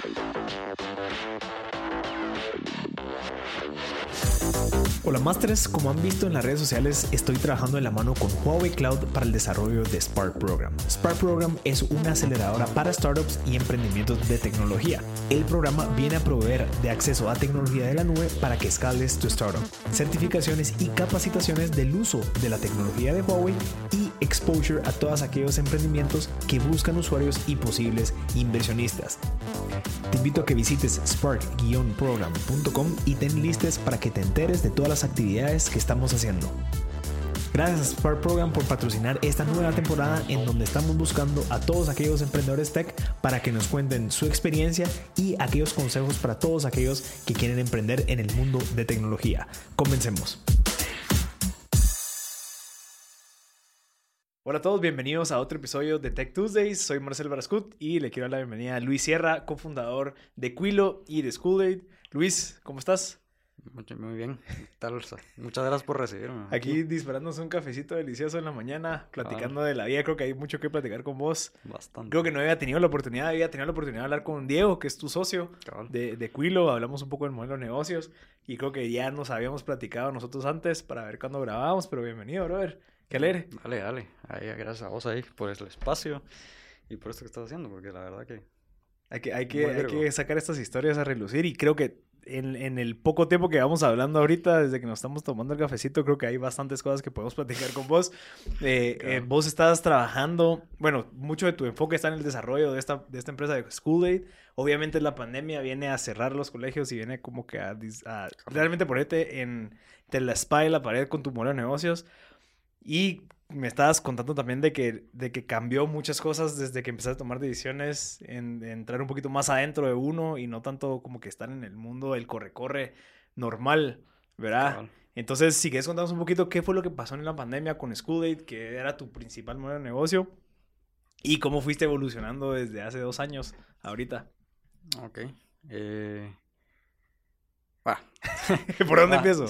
Thank Hola Masters, como han visto en las redes sociales, estoy trabajando en la mano con Huawei Cloud para el desarrollo de Spark Program. Spark Program es una aceleradora para startups y emprendimientos de tecnología. El programa viene a proveer de acceso a tecnología de la nube para que escales tu startup, certificaciones y capacitaciones del uso de la tecnología de Huawei y exposure a todos aquellos emprendimientos que buscan usuarios y posibles inversionistas. Te invito a que visites spark-program.com y ten listes para que te enteres de todas las actividades que estamos haciendo. Gracias a Spark Program por patrocinar esta nueva temporada en donde estamos buscando a todos aquellos emprendedores tech para que nos cuenten su experiencia y aquellos consejos para todos aquellos que quieren emprender en el mundo de tecnología. Comencemos. Hola a todos, bienvenidos a otro episodio de Tech Tuesdays. Soy Marcel Barascut y le quiero dar la bienvenida a Luis Sierra, cofundador de Quilo y de School Luis, ¿cómo estás? Muy bien, muchas gracias por recibirme. Aquí disparándonos un cafecito delicioso en la mañana, platicando de la vida. Creo que hay mucho que platicar con vos. Bastante. Creo que no había tenido la oportunidad, había tenido la oportunidad de hablar con Diego, que es tu socio de, de Quilo. Hablamos un poco del modelo de negocios y creo que ya nos habíamos platicado nosotros antes para ver cuándo grabábamos, pero bienvenido, brother. Qué alegre. Dale, dale. gracias a vos ahí por el espacio y por esto que estás haciendo, porque la verdad que... Hay que, hay que, hay que sacar estas historias a relucir y creo que en, el poco tiempo que vamos hablando ahorita, desde que nos estamos tomando el cafecito, creo que hay bastantes cosas que podemos platicar con vos. Eh, eh, vos estás trabajando, bueno, mucho de tu enfoque está en el desarrollo de esta, de esta empresa de School Aid. Obviamente la pandemia viene a cerrar los colegios y viene como que a, realmente ponerte en la espalda y la pared con tu modelo de negocios. Y me estabas contando también de que, de que cambió muchas cosas desde que empezaste a tomar decisiones, en, entrar un poquito más adentro de uno y no tanto como que estar en el mundo del corre-corre normal, ¿verdad? Entonces, si quieres contarnos un poquito qué fue lo que pasó en la pandemia con School Aid, que era tu principal modelo de negocio, y cómo fuiste evolucionando desde hace dos años ahorita. Ok. Eh... ¿Por dónde empiezo?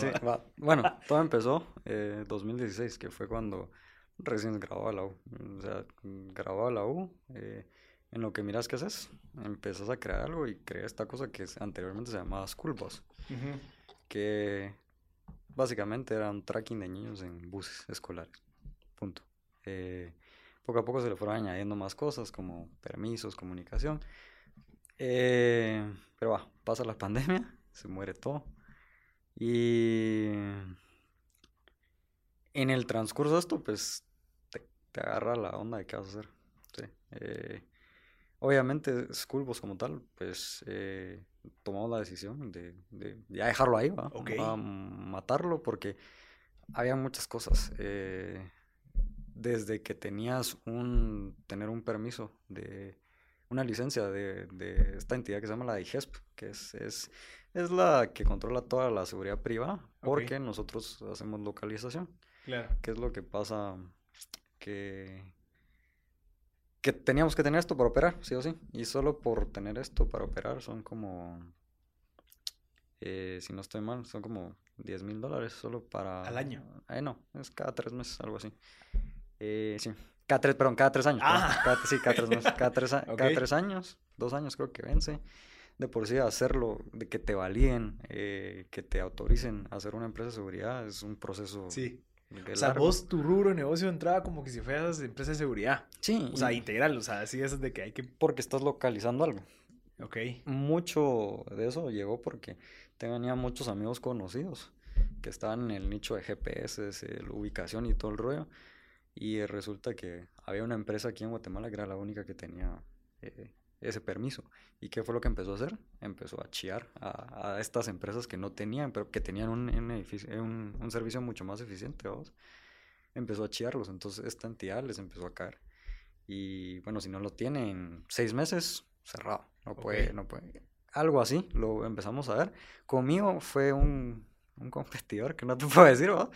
Bueno, todo empezó en eh, 2016, que fue cuando recién grababa la U. O sea, grababa la U. Eh, en lo que miras que haces, empezás a crear algo y creé esta cosa que anteriormente se llamaba School Bus. Que básicamente era un tracking de niños en buses escolares. Punto. Eh, poco a poco se le fueron añadiendo más cosas como permisos, comunicación. Eh, pero va, pasa la pandemia, se muere todo. Y en el transcurso de esto, pues te agarra la onda de qué vas a hacer. Sí. Eh, obviamente, Schoolbus como tal, pues eh, tomamos la decisión de, de, ya dejarlo ahí, ¿va? A matarlo porque había muchas cosas. Eh, desde que tenías un, tener un permiso de una licencia de, de esta entidad que se llama la DIGESP, que es, es, es la que controla toda la seguridad privada, porque nosotros hacemos localización. Claro. ¿Qué es lo que pasa? Que, que teníamos que tener esto para operar, sí o sí. Y solo por tener esto para operar son como, eh, si no estoy mal, son como 10 mil dólares solo para... ¿Al año? Eh, no, es cada tres meses, algo así. Eh, sí, cada tres, perdón, cada tres años. Ah. Cada, sí, cada tres meses. Cada tres, cada tres años, dos años creo que vence. De por sí hacerlo, de que te validen, eh, que te autoricen a hacer una empresa de seguridad, es un proceso sí. O sea, vos tu rubro de negocio entraba como que si fueras empresa de seguridad. Sí. O sea, integral, o sea, así es de que hay que... Porque estás localizando algo. Ok. Mucho de eso llegó porque tenía muchos amigos conocidos que estaban en el nicho de GPS, la ubicación y todo el rollo. Y resulta que había una empresa aquí en Guatemala que era la única que tenía eh, ese permiso. ¿Y qué fue lo que empezó a hacer? Empezó a chiar a, a estas empresas que no tenían, pero que tenían un, un, un, servicio mucho más eficiente, ¿vos? Empezó a chiarlos, entonces esta entidad les empezó a caer. Y bueno, si no lo tienen seis meses, cerrado, no puede, no puede. Algo así, lo empezamos a ver. Conmigo fue un, un competidor, que no te puedo decir, ¿no?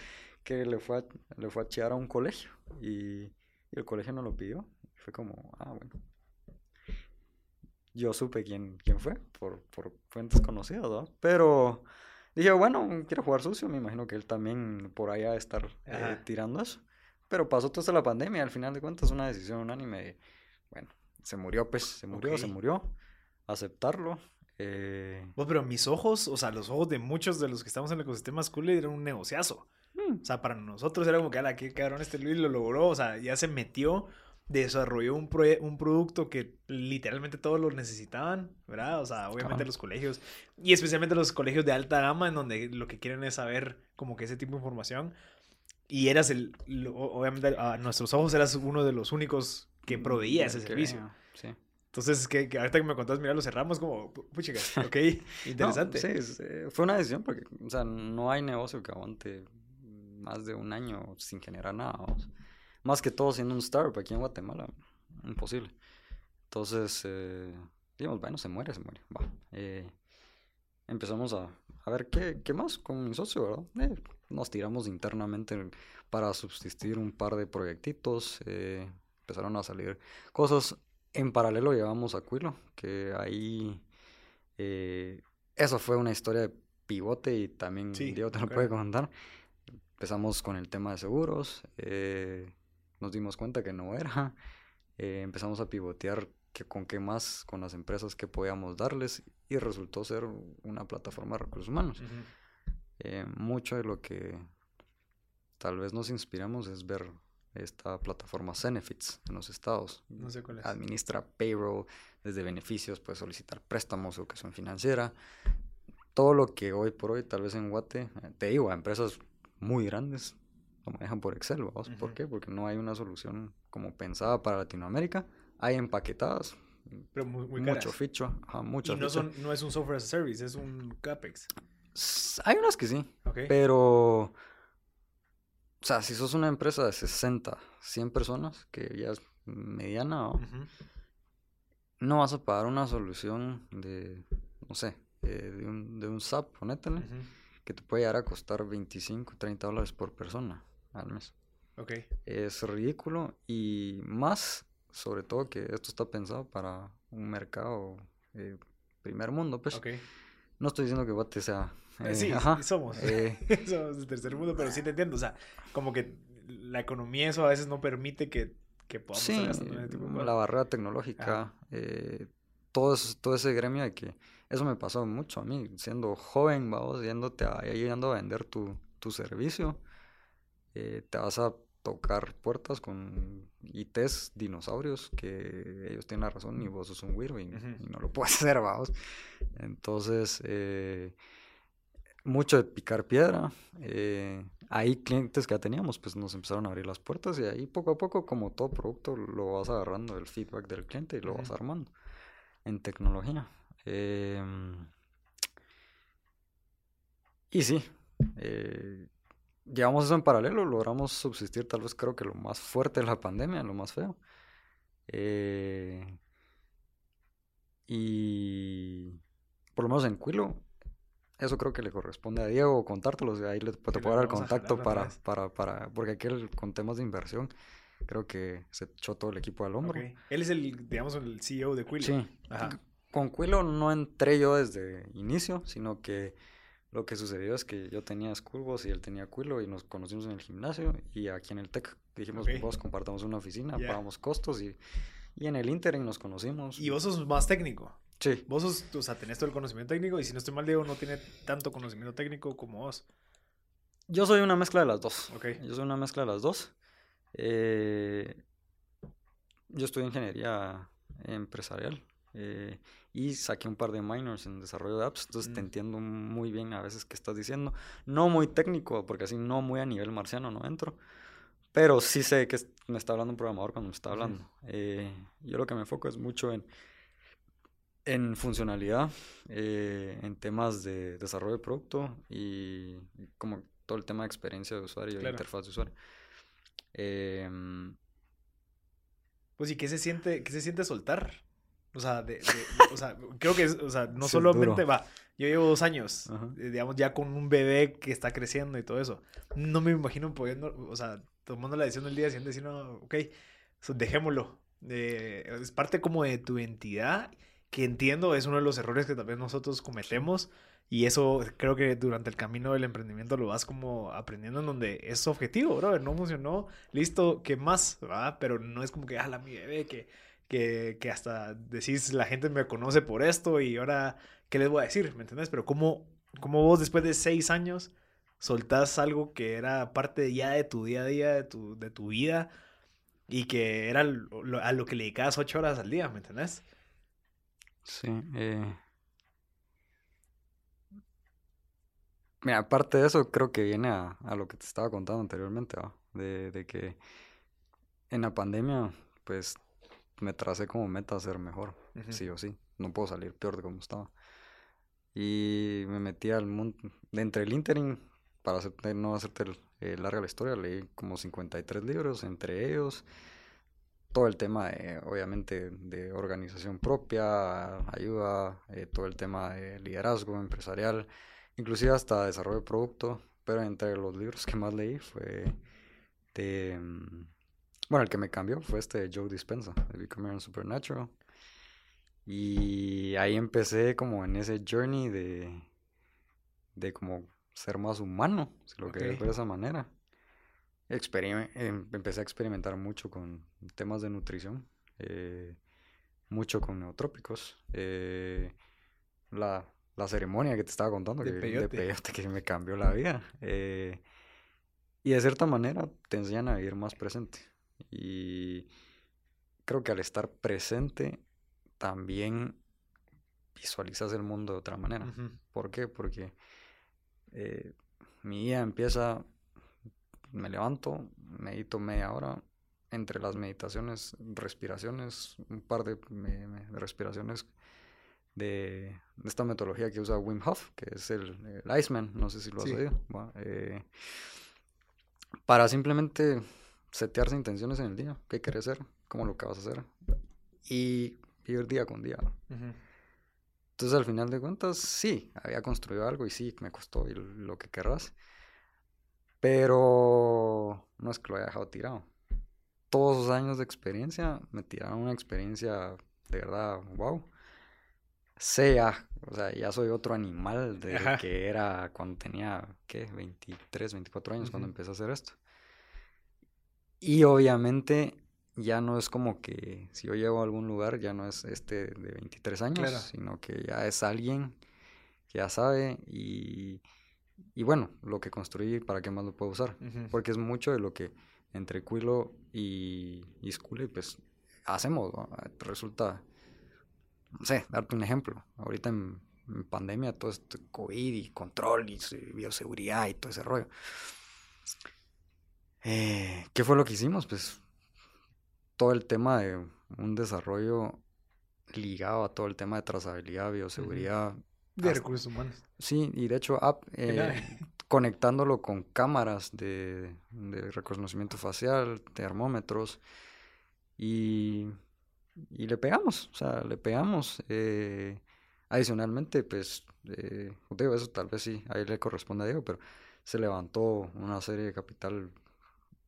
que le fue, a, le fue a chiar a un colegio y, y el colegio no lo pidió. Fue como, ah, bueno, yo supe quién, quién fue por, por fuentes conocidas, ¿no? Pero dije, bueno, quiero jugar sucio, me imagino que él también por allá estar eh, tirando eso. Pero pasó toda la pandemia, al final de cuentas, una decisión unánime de, bueno, se murió, pues, se murió, se murió. aceptarlo. Eh... pero mis ojos, o sea, los ojos de muchos de los que estamos en el ecosistema school eran un negociazo. Mm. O sea, para nosotros era como que, ala, qué cabrón este Luis lo logró. O sea, ya se metió, desarrolló un, un producto que literalmente todos lo necesitaban, ¿verdad? O sea, obviamente los colegios, y especialmente los colegios de alta gama, en donde lo que quieren es saber como que ese tipo de información. Y eras el, obviamente a nuestros ojos eras uno de los únicos que mm, proveía ese servicio. Sí. Entonces, que, ahorita que me contás, mira, lo cerramos como, puchica, ok, interesante. sí, eh, fue una decisión porque, o sea, no hay negocio que aguante más de un año sin generar nada. Más que todo siendo un startup aquí en Guatemala, imposible. Entonces, eh, digamos, bueno, se muere, se muere. Va. Eh, empezamos a, a ver qué, qué, más con mi socio, ¿verdad? Eh, nos tiramos internamente para subsistir un par de proyectitos. Eh, empezaron a salir cosas. En paralelo llevamos a Quilo, que ahí... eso fue una historia de pivote y también Diego te lo puede contar empezamos con el tema de seguros, eh, nos dimos cuenta que no era, eh, empezamos a pivotear que con qué más, con las empresas que podíamos darles y resultó ser una plataforma de recursos humanos. Eh, mucho de lo que tal vez nos inspiramos es ver esta plataforma Zenefits en los estados. No sé cuál es. Administra payroll, desde beneficios, puede solicitar préstamos, educación financiera. Todo lo que hoy por hoy, tal vez en Guate, te digo, a empresas muy grandes lo manejan por Excel, ¿vamos? ¿Por qué? Porque no hay una solución como pensada para Latinoamérica. Hay empaquetadas. Pero muy, muy Mucho ficho. Ajá, mucho y no, son, no es un software as a service, es un CAPEX. Hay unas que sí. Pero... O sea, si sos una empresa de 60, 100 personas, que ya es mediana, no vas a pagar una solución de, no sé, eh, de, un, de un SAP, ponétale que te puede llegar a costar 25, 30 dólares por persona al mes. Ok. Es ridículo y más, sobre todo que esto está pensado para un mercado eh, primer mundo, pues. Ok. No estoy diciendo que Guate sea... Eh, sí, somos. Eh, somos de tercer mundo, pero sí te entiendo. O sea, como que la economía eso a veces no permite que, que podamos... Sí, la barrera tecnológica, todo, todo ese gremio de que eso me pasó mucho a mí, siendo joven, vamos, yéndote a, yendo a vender tu, tu servicio, eh, te vas a tocar puertas con ITs dinosaurios que ellos tienen la razón y vos sos un güiro y, no lo puedes hacer, vamos. Entonces, eh, mucho de picar piedra. Eh, ahí clientes que ya teníamos, pues nos empezaron a abrir las puertas y ahí poco a poco, como todo producto, lo vas agarrando el feedback del cliente y lo vas armando en tecnología. Em, y sí, eh, llevamos eso en paralelo, logramos subsistir tal vez creo que lo más fuerte de la pandemia, lo más feo. Eh, y por lo menos en Quilo, eso creo que le corresponde a Diego contártelos, ahí le, te puedo dar el contacto para, para, para, porque aquí con temas de inversión creo que se echó todo el equipo al hombro. Él es el, digamos, el CEO de Quilo. Sí. Ajá con Quilo no entré yo desde inicio, sino que lo que sucedió es que yo tenía Schoolboss y él tenía Quilo y nos conocimos en el gimnasio y aquí en el TEC dijimos, vos compartamos una oficina, pagamos costos y, y en el Interim nos conocimos. ¿Y vos sos más técnico? Sí. Vos sos, o sea, tenés todo el conocimiento técnico y si no estoy mal, Diego no tiene tanto conocimiento técnico como vos. Yo soy una mezcla de las dos. Ok. Yo soy una mezcla de las dos. Eh, yo estudié ingeniería empresarial. Eh, y saqué un par de minors en desarrollo de apps, entonces te mm. entiendo muy bien a veces qué estás diciendo. No muy técnico, porque así no muy a nivel marciano no entro, pero sí sé que me está hablando un programador cuando me está hablando. Eh, yo lo que me enfoco es mucho en, en funcionalidad, eh, en temas de desarrollo de producto y, como todo el tema de experiencia de usuario y interfaz de usuario. Em, pues, ¿y qué se siente, qué se siente soltar? O sea, de, o sea creo que, o sea, no solamente va. Yo llevo dos años, eh, digamos, ya con un bebé que está creciendo y todo eso. No me imagino pudiendo, o sea, tomando la decisión del día siguiente, diciendo, ok, dejémoslo. es parte como de tu identidad, que entiendo es uno de los errores que también nosotros cometemos. Y eso creo que durante el camino del emprendimiento lo vas como aprendiendo en donde es objetivo, bro. No funcionó, listo, ¿qué más? ¿va? Pero no es como que, ah, la mi bebé, que que, que hasta decís, la gente me conoce por esto y ahora, ¿qué les voy a decir? ¿Me entendés? Pero ¿cómo, cómo vos después de seis años soltás algo que era parte ya de tu día a día, de tu, de tu vida y que era a lo que le dedicabas ocho horas al día, ¿me entendés? Sí. Eh... Mira, aparte de eso, creo que viene a, lo que te estaba contando anteriormente, de, de, que en la pandemia, pues me tracé como meta ser mejor, sí o sí. No puedo salir peor de como estaba. Y me metí al mundo, entre el interim, para no hacerte eh, larga la historia, leí como 53 libros, entre ellos todo el tema, de, obviamente, de organización propia, ayuda, eh, todo el tema de liderazgo empresarial, inclusive hasta desarrollo de producto, pero entre los libros que más leí fue de... Mm, bueno, el que me cambió fue este de Joe Dispenza, de Becoming Supernatural. Y ahí empecé como en ese journey de, de como ser más humano, si lo ver de esa manera. Em, empecé a experimentar mucho con temas de nutrición, eh, mucho con neotrópicos. Eh, la, la, ceremonia que te estaba contando, de que, peyote. que me cambió la vida. Eh, y de cierta manera te enseñan a vivir más presente. Y creo que al estar presente también visualizas el mundo de otra manera. ¿Por qué? Porque mi día empieza me levanto, medito media hora, entre las meditaciones, respiraciones, un par de, respiraciones de, esta metodología que usa Wim Hof, que es el, Iceman, no sé si lo has oído, eh, para simplemente setearse intenciones en el día, qué quieres hacer, cómo lo que vas a hacer, y vivir día con día. Entonces, al final de cuentas, sí, había construido algo y sí, me costó lo que querrás. Pero no es que lo haya dejado tirado. Todos esos años de experiencia me tiraron una experiencia de verdad, wow. Sea, o sea, ya soy otro animal de que era cuando tenía, ¿qué? 23, 24 años cuando empecé a hacer esto. Y obviamente ya no es como que si yo llego a algún lugar, ya no es este de 23 años, sino que ya es alguien que ya sabe y y bueno, lo que construí, ¿para qué más lo puedo usar? Porque es mucho de lo que entre Quilo y, y pues hacemos. Resulta, no sé, darte un ejemplo. Ahorita en, pandemia, todo este COVID y control y bioseguridad y todo ese rollo. Eh, ¿Qué fue lo que hicimos? Pues todo el tema de un desarrollo ligado a todo el tema de trazabilidad, bioseguridad, de recursos humanos. Sí, y de hecho, app, eh, conectándolo con cámaras de, reconocimiento facial, termómetros, y, y, le pegamos, o sea, le pegamos. Eh, adicionalmente, pues, eh, digo, eso tal vez sí, ahí le corresponde a Diego, pero se levantó una serie de capital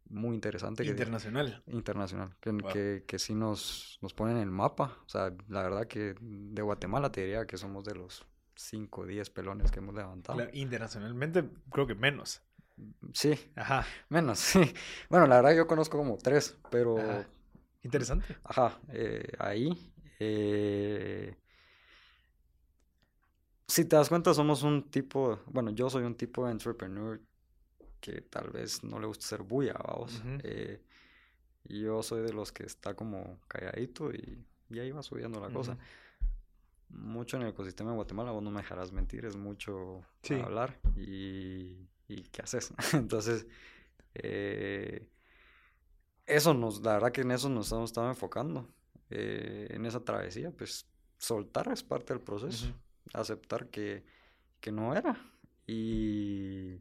muy interesante. Internacional. internacional, que, que, que, sí nos, nos pone en el mapa. O sea, la verdad que de Guatemala te diría que somos de los 5 o 10 pelones que hemos levantado. internacionalmente creo que menos. Sí. Ajá. Menos, sí. Bueno, la verdad yo conozco como tres, pero... Interesante. Ajá, eh, ahí. Eh... Si te das cuenta, somos un tipo, bueno, yo soy un tipo de entrepreneur que tal vez no le gusta ser bulla, vamos. Eh, y yo soy de los que está como calladito y, y ahí va subiendo la cosa mucho en el ecosistema de Guatemala, vos no me dejarás mentir, es mucho hablar y, y, qué haces. Entonces, eh, eso nos, la verdad que en eso nos estamos estado enfocando, eh, en esa travesía, pues soltar es parte del proceso, aceptar que, que no era y,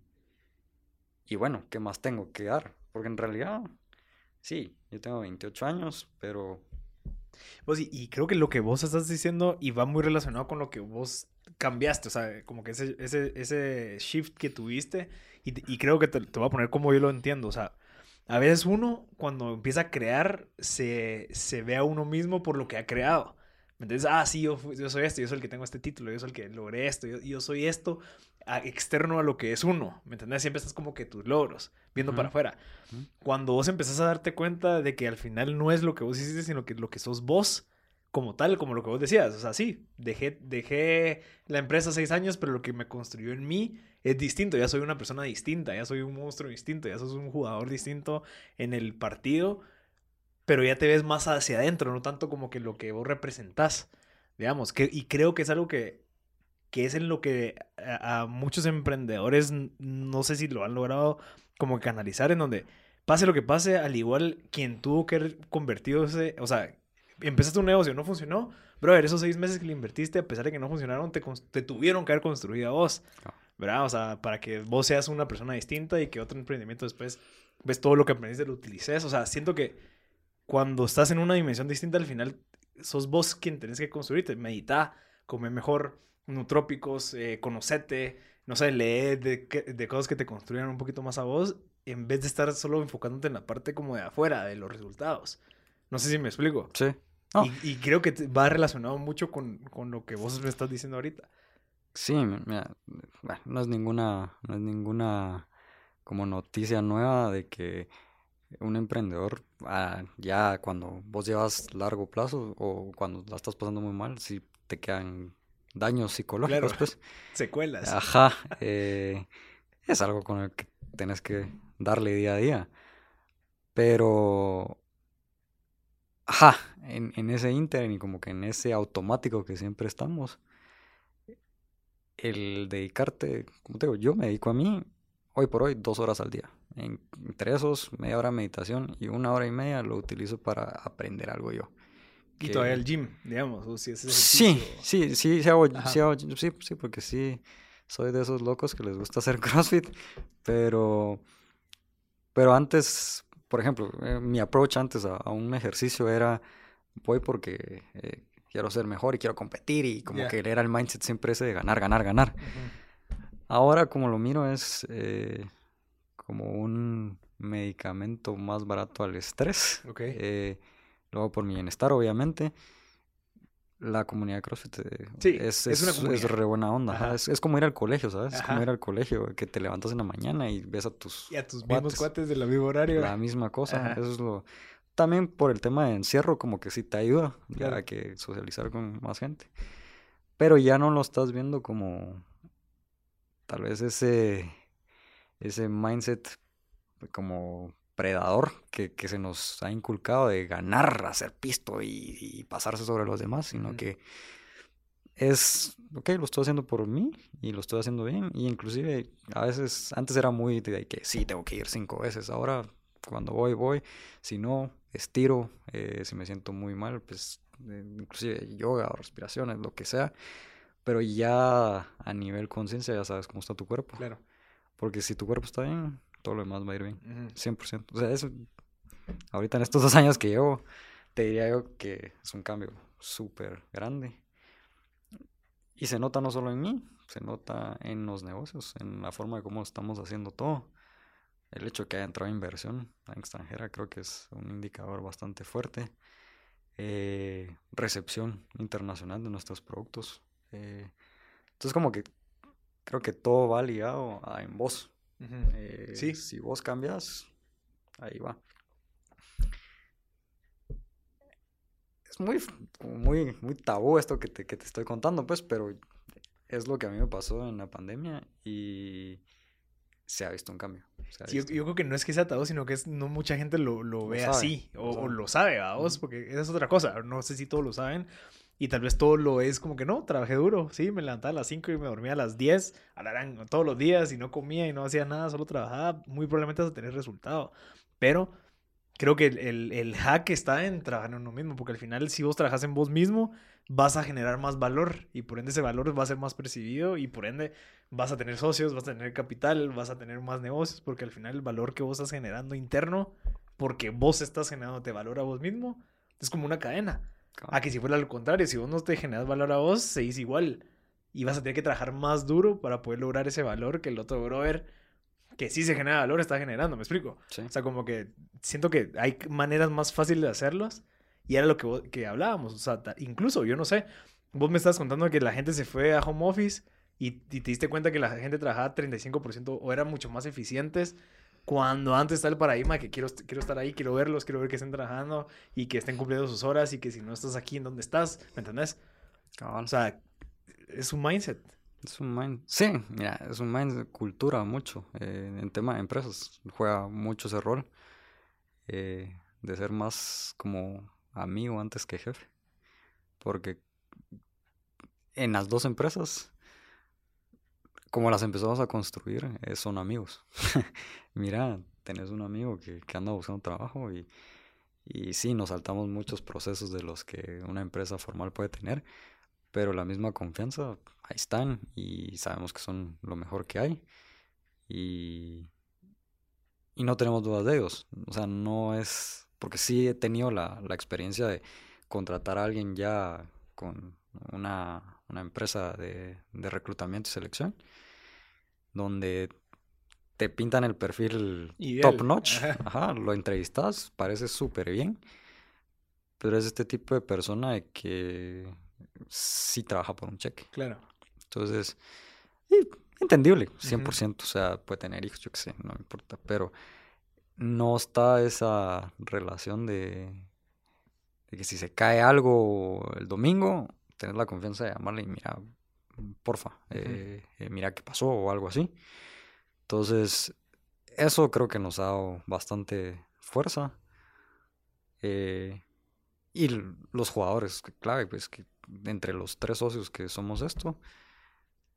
y bueno, ¿qué más tengo que dar? Porque en realidad, sí, yo tengo 28 años, pero pues, y, creo que lo que vos estás diciendo y va muy relacionado con lo que vos cambiaste, o sea, como que ese, ese, ese shift que tuviste y, creo que te, te, voy a poner como yo lo entiendo, o sea, a veces uno cuando empieza a crear se, se ve a uno mismo por lo que ha creado. ¿Me entiendes? Ah, sí, yo, soy esto, yo soy el que tengo este título, yo soy el que logré esto, yo soy esto externo a lo que es uno. ¿Me entiendes? Siempre estás como que tus logros, viendo para afuera. Cuando vos empezás a darte cuenta de que al final no es lo que vos hiciste, sino que lo que sos vos, como tal, como lo que vos decías. O sea, sí, dejé, dejé la empresa seis años, pero lo que me construyó en mí es distinto. Ya soy una persona distinta, ya soy un monstruo distinto, ya sos un jugador distinto en el partido, pero ya te ves más hacia adentro, no tanto como que lo que vos representás. Digamos, que, y creo que es algo que, que es en lo que a, muchos emprendedores no sé si lo han logrado como canalizar, en donde pase lo que pase, al igual quien tuvo que convertirse, o sea, empezaste un negocio, no funcionó, brother, esos seis meses que le invertiste, a pesar de que no funcionaron, te, te tuvieron que haber construido a vos, ah. ¿verdad? O sea, para que vos seas una persona distinta y que otro emprendimiento después ves todo lo que aprendiste, lo utilices. O sea, siento que cuando estás en una dimensión distinta, al final sos vos quien tenés que construirte. Medita, come mejor, nutrópicos, eh, conocete, no sé, lee de, de cosas que te construyan un poquito más a vos, en vez de estar solo enfocándote en la parte como de afuera, de los resultados. No sé si me explico. Sí. Y, creo que va relacionado mucho con, lo que vos me estás diciendo ahorita. Sí, mira, no es ninguna, no es ninguna como noticia nueva de que un emprendedor ah, ya cuando vos llevas largo plazo o cuando la estás pasando muy mal, si te quedan daños psicológicos, pues. Secuelas. Ajá. Eh, es algo con el que tenés que darle día a día. Pero ajá, en, en ese inter y como que en ese automático que siempre estamos, el dedicarte, como te digo, yo me dedico a mí hoy por hoy dos horas al día. En, entre esos, media hora de meditación y una hora y media lo utilizo para aprender algo yo. Y todavía el gym, digamos, o si Sí, sí, sí, sí, hago, sí, hago, sí, sí, porque sí, soy de esos locos que les gusta hacer CrossFit, pero, pero antes por ejemplo, eh, mi approach antes a, un ejercicio era, voy porque eh, quiero ser mejor y quiero competir y como que era el mindset siempre ese de ganar, ganar, ganar. Ahora como lo miro es eh, como un medicamento más barato al estrés. Okay. Luego por mi bienestar, obviamente la comunidad de CrossFit eh, es, es, es, re buena onda. Es, como ir al colegio, ¿sabes? Es como ir al colegio, que te levantas en la mañana y ves a tus... Y a tus mismos cuates de la misma horario. La misma cosa. Eso es lo... También por el tema de encierro, como que sí te ayuda a que socializar con más gente. Pero ya no lo estás viendo como... Tal vez ese... Ese mindset como predador que, se nos ha inculcado de ganar, hacer pisto y, pasarse sobre los demás, sino que es, ok, lo estoy haciendo por mí y lo estoy haciendo bien. Y inclusive a veces, antes era muy de que sí, tengo que ir cinco veces. Ahora, cuando voy, voy. Si no, estiro. Eh, si me siento muy mal, pues eh, inclusive yoga o respiraciones, lo que sea. Pero ya a nivel conciencia ya sabes cómo está tu cuerpo. Claro. Porque si tu cuerpo está bien, todo lo demás va a ir bien. 100%. O sea, eso, ahorita en estos dos años que llevo, te diría yo que es un cambio súper grande. Y se nota no solo en mí, se nota en los negocios, en la forma de cómo estamos haciendo todo. El hecho de que haya entrado inversión extranjera creo que es un indicador bastante fuerte. Eh, recepción internacional de nuestros productos. Eh, entonces como que creo que todo va ligado a en Eh, sí. Si vos cambias, ahí va. Es muy, muy, muy tabú esto que te, que te estoy contando, pues, pero es lo que a mí me pasó en la pandemia y se ha visto un cambio. yo, creo que no es que sea tabú, sino que es, no mucha gente lo, lo, ve así, o, lo sabe, a vos, porque esa es otra cosa. No sé si todos lo saben, y tal vez todo lo es como que no, trabajé duro, sí, me levantaba a las 5 y me dormía a las 10, alarán, todos los días y no comía y no hacía nada, solo trabajaba, muy probablemente vas a tener resultado. Pero creo que el, el, hack está en trabajar en uno mismo, porque al final si vos trabajas en vos mismo, vas a generar más valor y por ende ese valor va a ser más percibido y por ende vas a tener socios, vas a tener capital, vas a tener más negocios, porque al final el valor que vos estás generando interno, porque vos estás generándote valor a vos mismo, es como una cadena. A que si fuera lo contrario, si vos no te generas valor a vos, se dice igual. Y vas a tener que trabajar más duro para poder lograr ese valor que el otro brother, que sí se genera valor, está generando, ¿me explico? O sea, como que siento que hay maneras más fáciles de hacerlos Y era lo que, que hablábamos. O sea, incluso, yo no sé, vos me estás contando que la gente se fue a home office y, te diste cuenta que la gente trabajaba 35% o eran mucho más eficientes cuando antes está el paradigma que quiero, quiero estar ahí, quiero verlos, quiero ver que estén trabajando y que estén cumpliendo sus horas y que si no estás aquí, ¿en dónde estás? ¿Me entendés? O sea, es un mindset. Es un mindset. Sí, mira, es un mindset, cultura mucho. Eh, en tema de empresas, juega mucho ese rol eh, de ser más como amigo antes que jefe. Porque en las dos empresas como las empezamos a construir, eh, son amigos. Mira, tenés un amigo que, anda buscando trabajo y, y sí, nos saltamos muchos procesos de los que una empresa formal puede tener, pero la misma confianza, ahí están y sabemos que son lo mejor que hay y, no tenemos dudas de ellos. O sea, no es, porque sí he tenido la, experiencia de contratar a alguien ya con una, empresa de reclutamiento y selección donde te pintan el perfil top notch, Ajá. lo entrevistas, parece súper bien, pero es este tipo de persona que sí trabaja por un cheque. Claro. Entonces, entendible, 100%, o sea, puede tener hijos, yo qué sé, no me importa, pero no está esa relación de, de que si se cae algo el domingo, tener la confianza de llamarle y mira, porfa, eh, eh, mira qué pasó o algo así. Entonces, eso creo que nos ha dado bastante fuerza. Eh, y los jugadores, clave, pues que entre los tres socios que somos esto,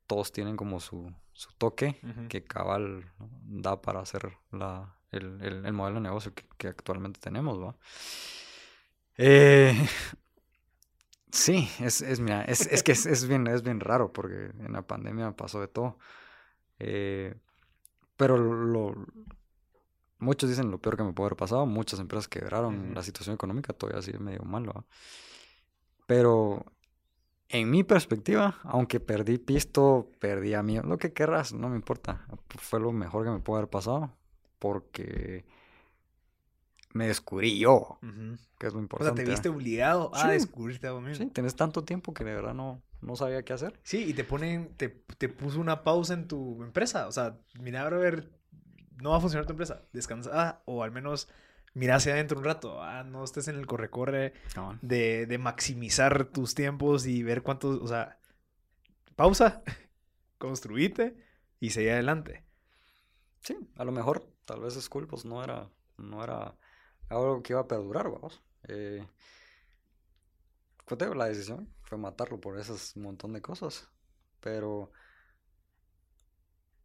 todos tienen como su, su toque que cabal da para hacer la, el, el, modelo de negocio que, que actualmente tenemos. ¿va? Eh, Sí, es, es, mira, es, es que es, bien, es bien raro porque en la pandemia pasó de todo. Eh, pero lo, muchos dicen lo peor que me puede haber pasado. Muchas empresas quebraron, la situación económica todavía sigue medio malo. Pero en mi perspectiva, aunque perdí pisto, perdí a mí, lo que querrás, no me importa. Fue lo mejor que me puede haber pasado porque me descubrí yo, que es lo importante. O sea, te viste obligado a descubrirte a vos mismo. Sí, tenés tanto tiempo que de verdad no, no sabía qué hacer. Sí, y te ponen, te, te puso una pausa en tu empresa. O sea, mira, a ver, no va a funcionar tu empresa. Descansa, o al menos mira hacia adentro un rato. Ah, no estés en el corre-corre de, de maximizar tus tiempos y ver cuántos, o sea, pausa, construite y seguí adelante. Sí, a lo mejor, tal vez School pues no era, no era algo que iba a perdurar, vamos. Eh, la decisión fue matarlo por esas montón de cosas. Pero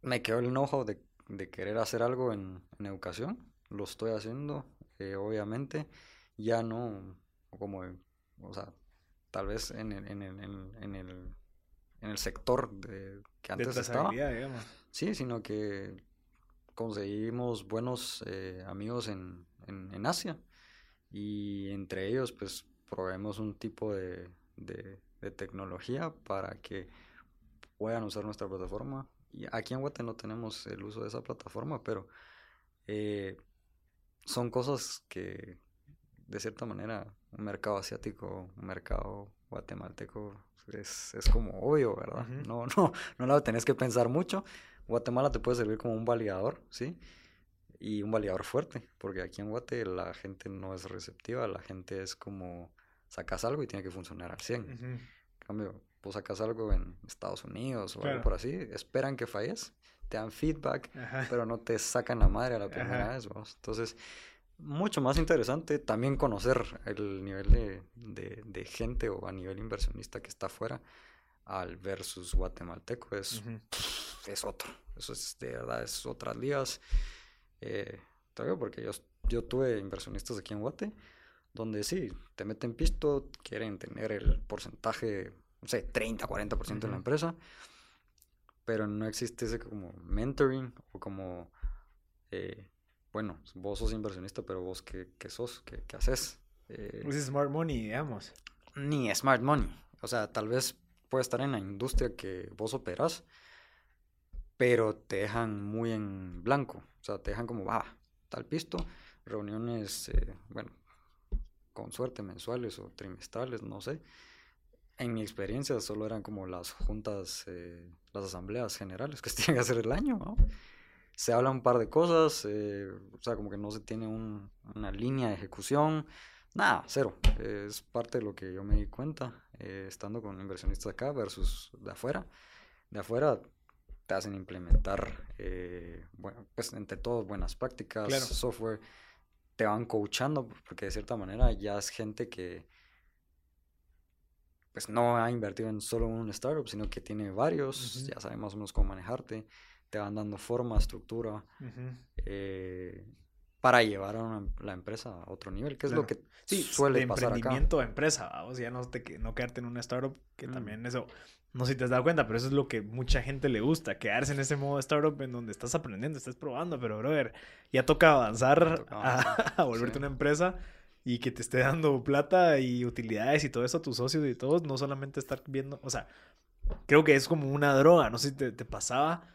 me quedó el enojo de, de querer hacer algo en, en, educación. Lo estoy haciendo, eh, obviamente. Ya no como, o sea, tal vez en el, en el, en el, en el sector de, que antes estaba. Sí, sino que conseguimos buenos eh, amigos en, en, Asia. Y entre ellos, pues, proveemos un tipo de, de, tecnología para que puedan usar nuestra plataforma. Y aquí en Guate no tenemos el uso de esa plataforma, pero eh, son cosas que, de cierta manera, un mercado asiático, un mercado guatemalteco, es, es como obvio, ¿verdad? No, no, no lo tenés que pensar mucho. Guatemala te puede servir como un validador, ¿sí? y un validador fuerte, porque aquí en Guate la gente no es receptiva, la gente es como sacas algo y tiene que funcionar al 100. En cambio, vos sacas algo en Estados Unidos o algo por así, esperan que falles, te dan feedback, pero no te sacan la madre a la primera vez, vamos. Entonces, mucho más interesante también conocer el nivel de, de, gente o a nivel inversionista que está afuera al versus guatemalteco es, es otro. Eso es de verdad, es otras ligas. Eh, porque yo, yo tuve inversionistas aquí en Guate, donde sí, te meten pisto, quieren tener el porcentaje, no sé, 30, 40% de la empresa, pero no existe ese como mentoring o como, eh, bueno, vos sos inversionista, pero vos qué, qué sos, qué, qué haces. Eh, pues smart money, digamos. Ni smart money. O sea, tal vez puede estar en la industria que vos operas, pero te dejan muy en blanco. O sea, te dejan como, va, tal pisto, reuniones, eh, bueno, con suerte mensuales o trimestrales, no sé. En mi experiencia solo eran como las juntas, eh, las asambleas generales que se tienen que hacer el año, ¿no? Se habla un par de cosas, eh, o sea, como que no se tiene una línea de ejecución, nada, cero. Es parte de lo que yo me di cuenta eh, estando con inversionistas acá versus de afuera. De afuera te hacen implementar, bueno, pues entre todos buenas prácticas, software, te van coachando, porque de cierta manera ya es gente que pues no ha invertido en solo un startup, sino que tiene varios, ya sabe más o menos cómo manejarte, te van dando forma, estructura, eh, para llevar a la empresa a otro nivel, que es lo que suele de pasar emprendimiento a empresa, o sea, no, te, no quedarte en una startup, que mm. también eso, no sé si te has dado cuenta, pero eso es lo que mucha gente le gusta, quedarse en ese modo startup en donde estás aprendiendo, estás probando, pero brother, ya toca avanzar, a, volverte una empresa y que te esté dando plata y utilidades y todo eso a tus socios y todos, no solamente estar viendo, o sea, creo que es como una droga, no sé si te, te pasaba.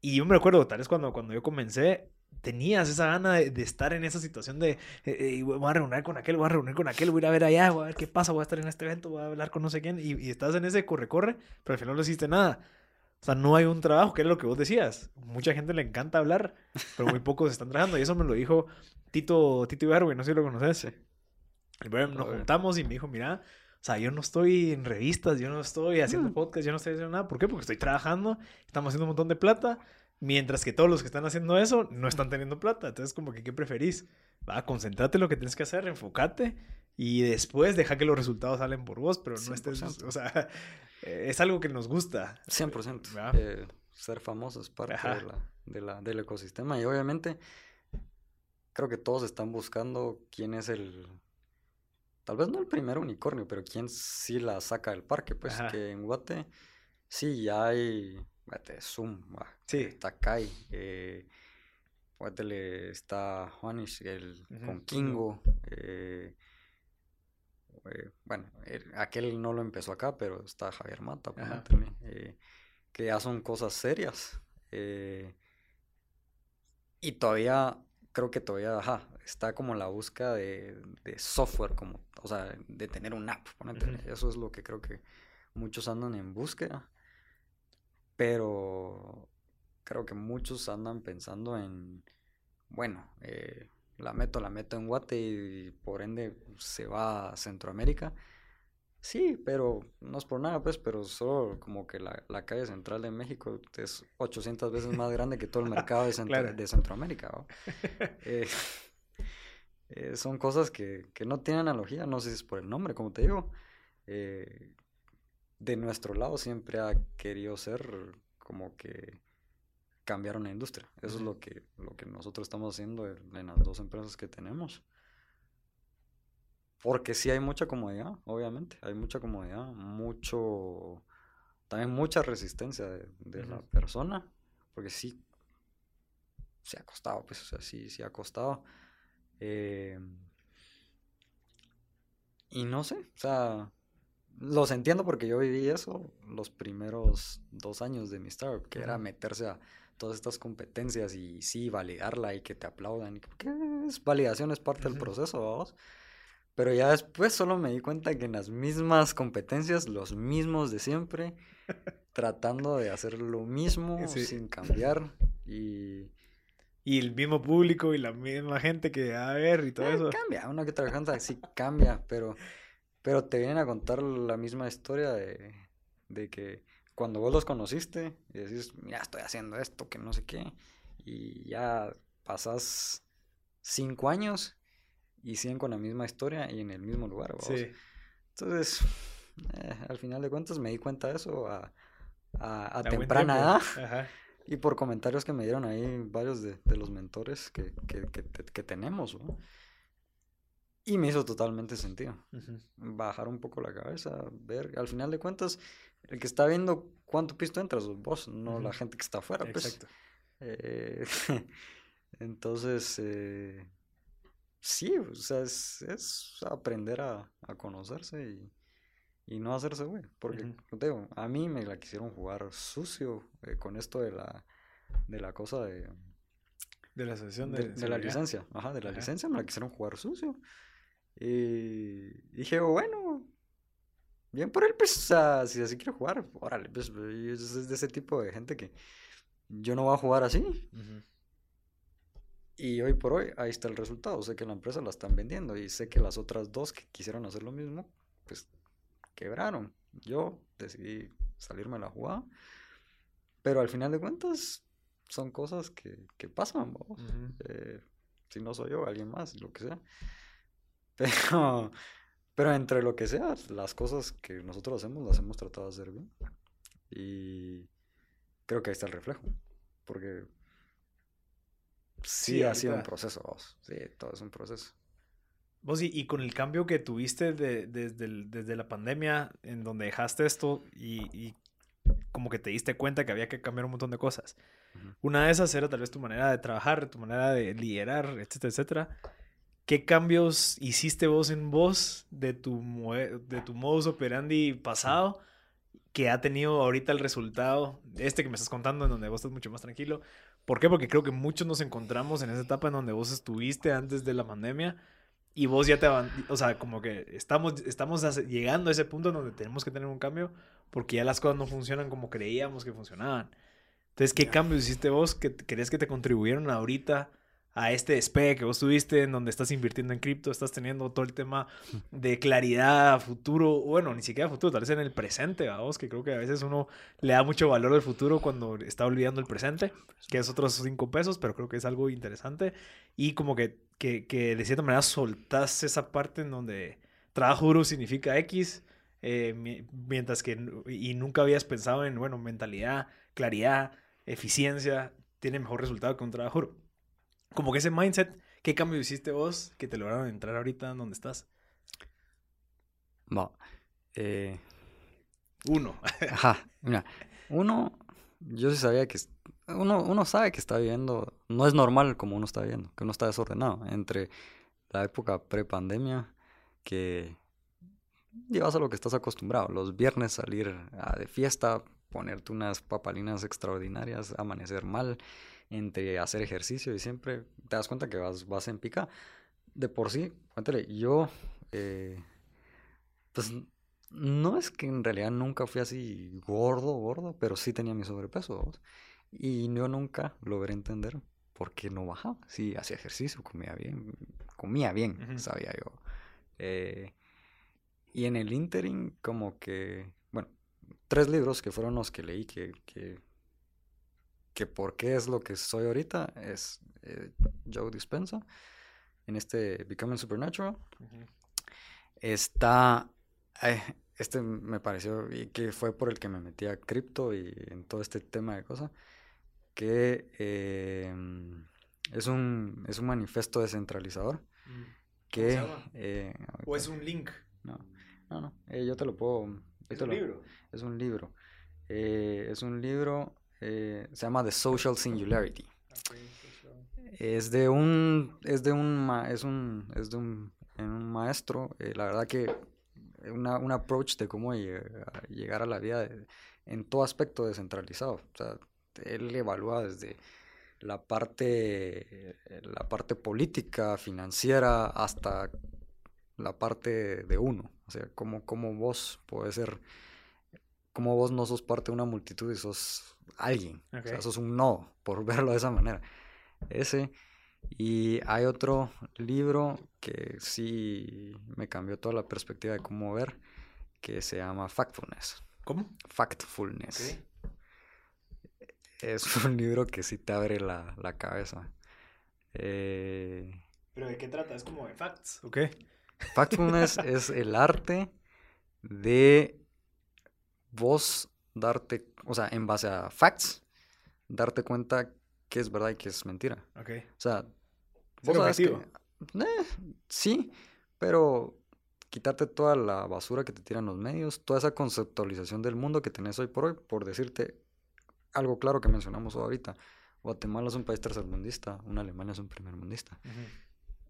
Y yo me recuerdo, tal vez cuando, cuando yo comencé, tenías esa gana de, estar en esa situación de, eh, eh, voy a reunir con aquel, voy a reunir con aquel, voy a ir a ver allá, voy a ver qué pasa, voy a estar en este evento, voy a hablar con no sé quién, y, y estás en ese corre-corre, pero al final no hiciste nada. O sea, no hay un trabajo, que es lo que vos decías. Mucha gente le encanta hablar, pero muy pocos están trabajando. Y eso me lo dijo Tito, Tito Ibarbo, no sé si lo conoces. nos juntamos y me dijo, mira, o sea, yo no estoy en revistas, yo no estoy haciendo mm. podcast, yo no estoy haciendo nada. ¿Por qué? Porque estoy trabajando, estamos haciendo un montón de plata, mientras que todos los que están haciendo eso no están teniendo plata. Entonces, como que, ¿qué preferís? Va, concéntrate en lo que tienes que hacer, enfócate y después deja que los resultados salen por vos, pero no estés, o sea, es algo que nos gusta. 100%. Eh, ser famoso es parte de la, del ecosistema y obviamente creo que todos están buscando quién es el, tal vez no el primer unicornio, pero quién sí la saca del parque. Pues que en Guate sí ya hay, Guate, Zoom, sí. está Kai, eh, está Juanis, el, con Kingo. Eh, eh, bueno, aquel no lo empezó acá, pero está Javier Mata, eh, que ya son cosas serias. y todavía creo que todavía ajá, está como la búsqueda de, software, como, o sea, de tener un app. Eso es lo que creo que muchos andan en búsqueda. Pero creo que muchos andan pensando en, bueno, eh, la meto, la meto en Guate y por ende se va a Centroamérica. Sí, pero no es por nada, pues, pero solo como que la, la calle central de México es 800 veces más grande que todo el mercado de, de Centroamérica. Eh, eh, son cosas que, que, no tienen analogía, no sé si es por el nombre, como te digo. Eh, de nuestro lado siempre ha querido ser como que cambiar una industria. Eso es lo que, lo que nosotros estamos haciendo en las dos empresas que tenemos. Porque sí hay mucha comodidad, obviamente. Hay mucha comodidad, mucho. También mucha resistencia de, la persona. Porque sí. Se ha costado, pues, o sea, sí, sí ha costado. Eh, y no sé, o sea, los entiendo porque yo viví eso los primeros dos años de mi startup, que era meterse a todas estas competencias y sí, validarla y que te aplaudan. Porque es validación, es parte del proceso, vamos. Pero ya después solo me di cuenta que en las mismas competencias, los mismos de siempre, tratando de hacer lo mismo sin cambiar y... Y el mismo público y la misma gente que va a ver y todo eh, eso. Cambia, uno que trabaja sí cambia, pero, pero te vienen a contar la misma historia de, de que cuando vos los conociste y decís, ya estoy haciendo esto, que no sé qué, y ya pasas cinco años y siguen con la misma historia y en el mismo lugar. Sí. Entonces, eh, al final de cuentas me di cuenta de eso a, a, temprana edad. Y por comentarios que me dieron ahí varios de, los mentores que, que, tenemos. Y me hizo totalmente sentido. Bajar un poco la cabeza, ver, al final de cuentas, el que está viendo cuánto pisto entras, vos, no la gente que está afuera. Pues. Exacto. Eh, entonces, eh, sí, o sea, es, aprender a, conocerse y, no hacerse güey. Porque, digo, a mí me la quisieron jugar sucio eh, con esto de la, de la cosa de... De la sesión de, la licencia. Ajá, de la licencia me la quisieron jugar sucio. Y dije, bueno, bien por él, pues, o sea, si así quiere jugar, órale, pues, es de ese tipo de gente que yo no voy a jugar así. Y hoy por hoy, ahí está el resultado. Sé que la empresa la están vendiendo y sé que las otras dos que quisieron hacer lo mismo, pues quebraron. Yo decidí salirme a la jugada. Pero al final de cuentas, son cosas que, que pasan, eh, si no soy yo, alguien más, lo que sea. Pero, pero entre lo que sea, las cosas que nosotros hacemos, las hemos tratado de hacer bien. Y creo que ahí está el reflejo. Porque sí, ha sido un proceso, vos. Sí, todo es un proceso. Vos, y, con el cambio que tuviste de, desde, desde, la pandemia, en donde dejaste esto y, como que te diste cuenta que había que cambiar un montón de cosas. Una de esas era tal vez tu manera de trabajar, tu manera de liderar, etcétera, etcétera. ¿Qué cambios hiciste vos en vos de tu, de tu modus operandi pasado que ha tenido ahorita el resultado, este que me estás contando, en donde vos estás mucho más tranquilo? ¿Por qué? Porque creo que muchos nos encontramos en esa etapa en donde vos estuviste antes de la pandemia y vos ya te o sea, como que estamos, estamos llegando a ese punto en donde tenemos que tener un cambio porque ya las cosas no funcionan como creíamos que funcionaban. Entonces, ¿qué cambios hiciste vos que crees que te contribuyeron ahorita a este despegue que vos tuviste en donde estás invirtiendo en cripto, estás teniendo todo el tema de claridad, futuro, bueno, ni siquiera futuro, tal vez en el presente, vamos, que creo que a veces uno le da mucho valor al futuro cuando está olvidando el presente, que es otros cinco pesos, pero creo que es algo interesante. Y como que, que, que de cierta manera soltás esa parte en donde trabajo duro significa X, eh, mientras que y nunca habías pensado en, bueno, mentalidad, claridad, eficiencia, tiene mejor resultado que un trabajo duro como que ese mindset, ¿qué cambio hiciste vos que te lograron entrar ahorita en donde estás? Va. Eh, uno. Ajá. Mira, uno, yo sí sabía que. Uno, uno sabe que está viviendo. No es normal como uno está viviendo, que uno está desordenado. Entre la época pre-pandemia, que llevas a lo que estás acostumbrado. Los viernes salir de fiesta, ponerte unas papalinas extraordinarias, amanecer mal entre hacer ejercicio y siempre te das cuenta que vas, vas en pica. De por sí, cuéntale, yo, eh, pues no es que en realidad nunca fui así gordo, gordo, pero sí tenía mi sobrepeso. Y yo nunca logré entender por qué no bajaba. Sí, hacía ejercicio, comía bien, comía bien, sabía yo. Eh, y en el interim, como que, bueno, tres libros que fueron los que leí que, que que por qué es lo que soy ahorita es eh, Joe Dispensa en este Becoming Supernatural. Está, eh, este me pareció, y que fue por el que me metí a cripto y en todo este tema de cosas, que em, es, un, es un manifiesto descentralizador. Mm. Que, se llama? Eh, ¿O es un link? No, no, no yo te lo puedo... ¿Es un libro? Es un libro. es un libro eh, se llama The Social Singularity. Es de un, es de un, es un, es de un, un maestro, eh, la verdad que una, un approach de cómo llegar a la vida en todo aspecto descentralizado. O sea, él evalúa desde la parte, la parte política, financiera, hasta la parte de uno. O sea, cómo, cómo vos puedes ser, cómo vos no sos parte de una multitud y sos alguien. O sea, eso es un no, por verlo de esa manera. Ese. Y hay otro libro que sí me cambió toda la perspectiva de cómo ver, que se llama Factfulness. ¿Cómo? Factfulness. Es un libro que sí te abre la, la cabeza. Eh... ¿Pero de qué trata? Es como de facts, ¿ok? Factfulness es el arte de vos darte, o sea, en base a facts, darte cuenta que es verdad y que es mentira. Ok. O sea, vos sabes que, eh, sí, pero quitarte toda la basura que te tiran los medios, toda esa conceptualización del mundo que tenés hoy por hoy, por decirte algo claro que mencionamos ahorita. Guatemala es un país tercermundista, una Alemania es un primermundista.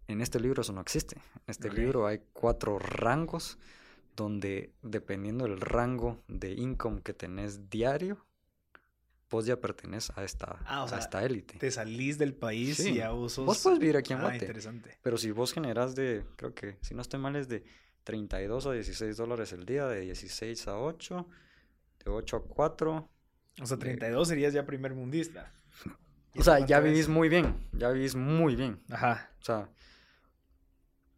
En este libro eso no existe. En este libro hay cuatro rangos donde dependiendo del rango de income que tenés diario, vos ya perteneces a esta, ah, a esta élite. Te salís del país y ya vos sos... Vos puedes vivir aquí en ah, Guate. interesante. Pero si vos generas de, creo que, si no estoy mal, es de 32 a 16 dólares el día, de 16 a 8, de 8 a 4. O sea, 32 serías ya primer mundista. O sea, ya vivís muy bien, ya vivís muy bien. Ajá. O sea,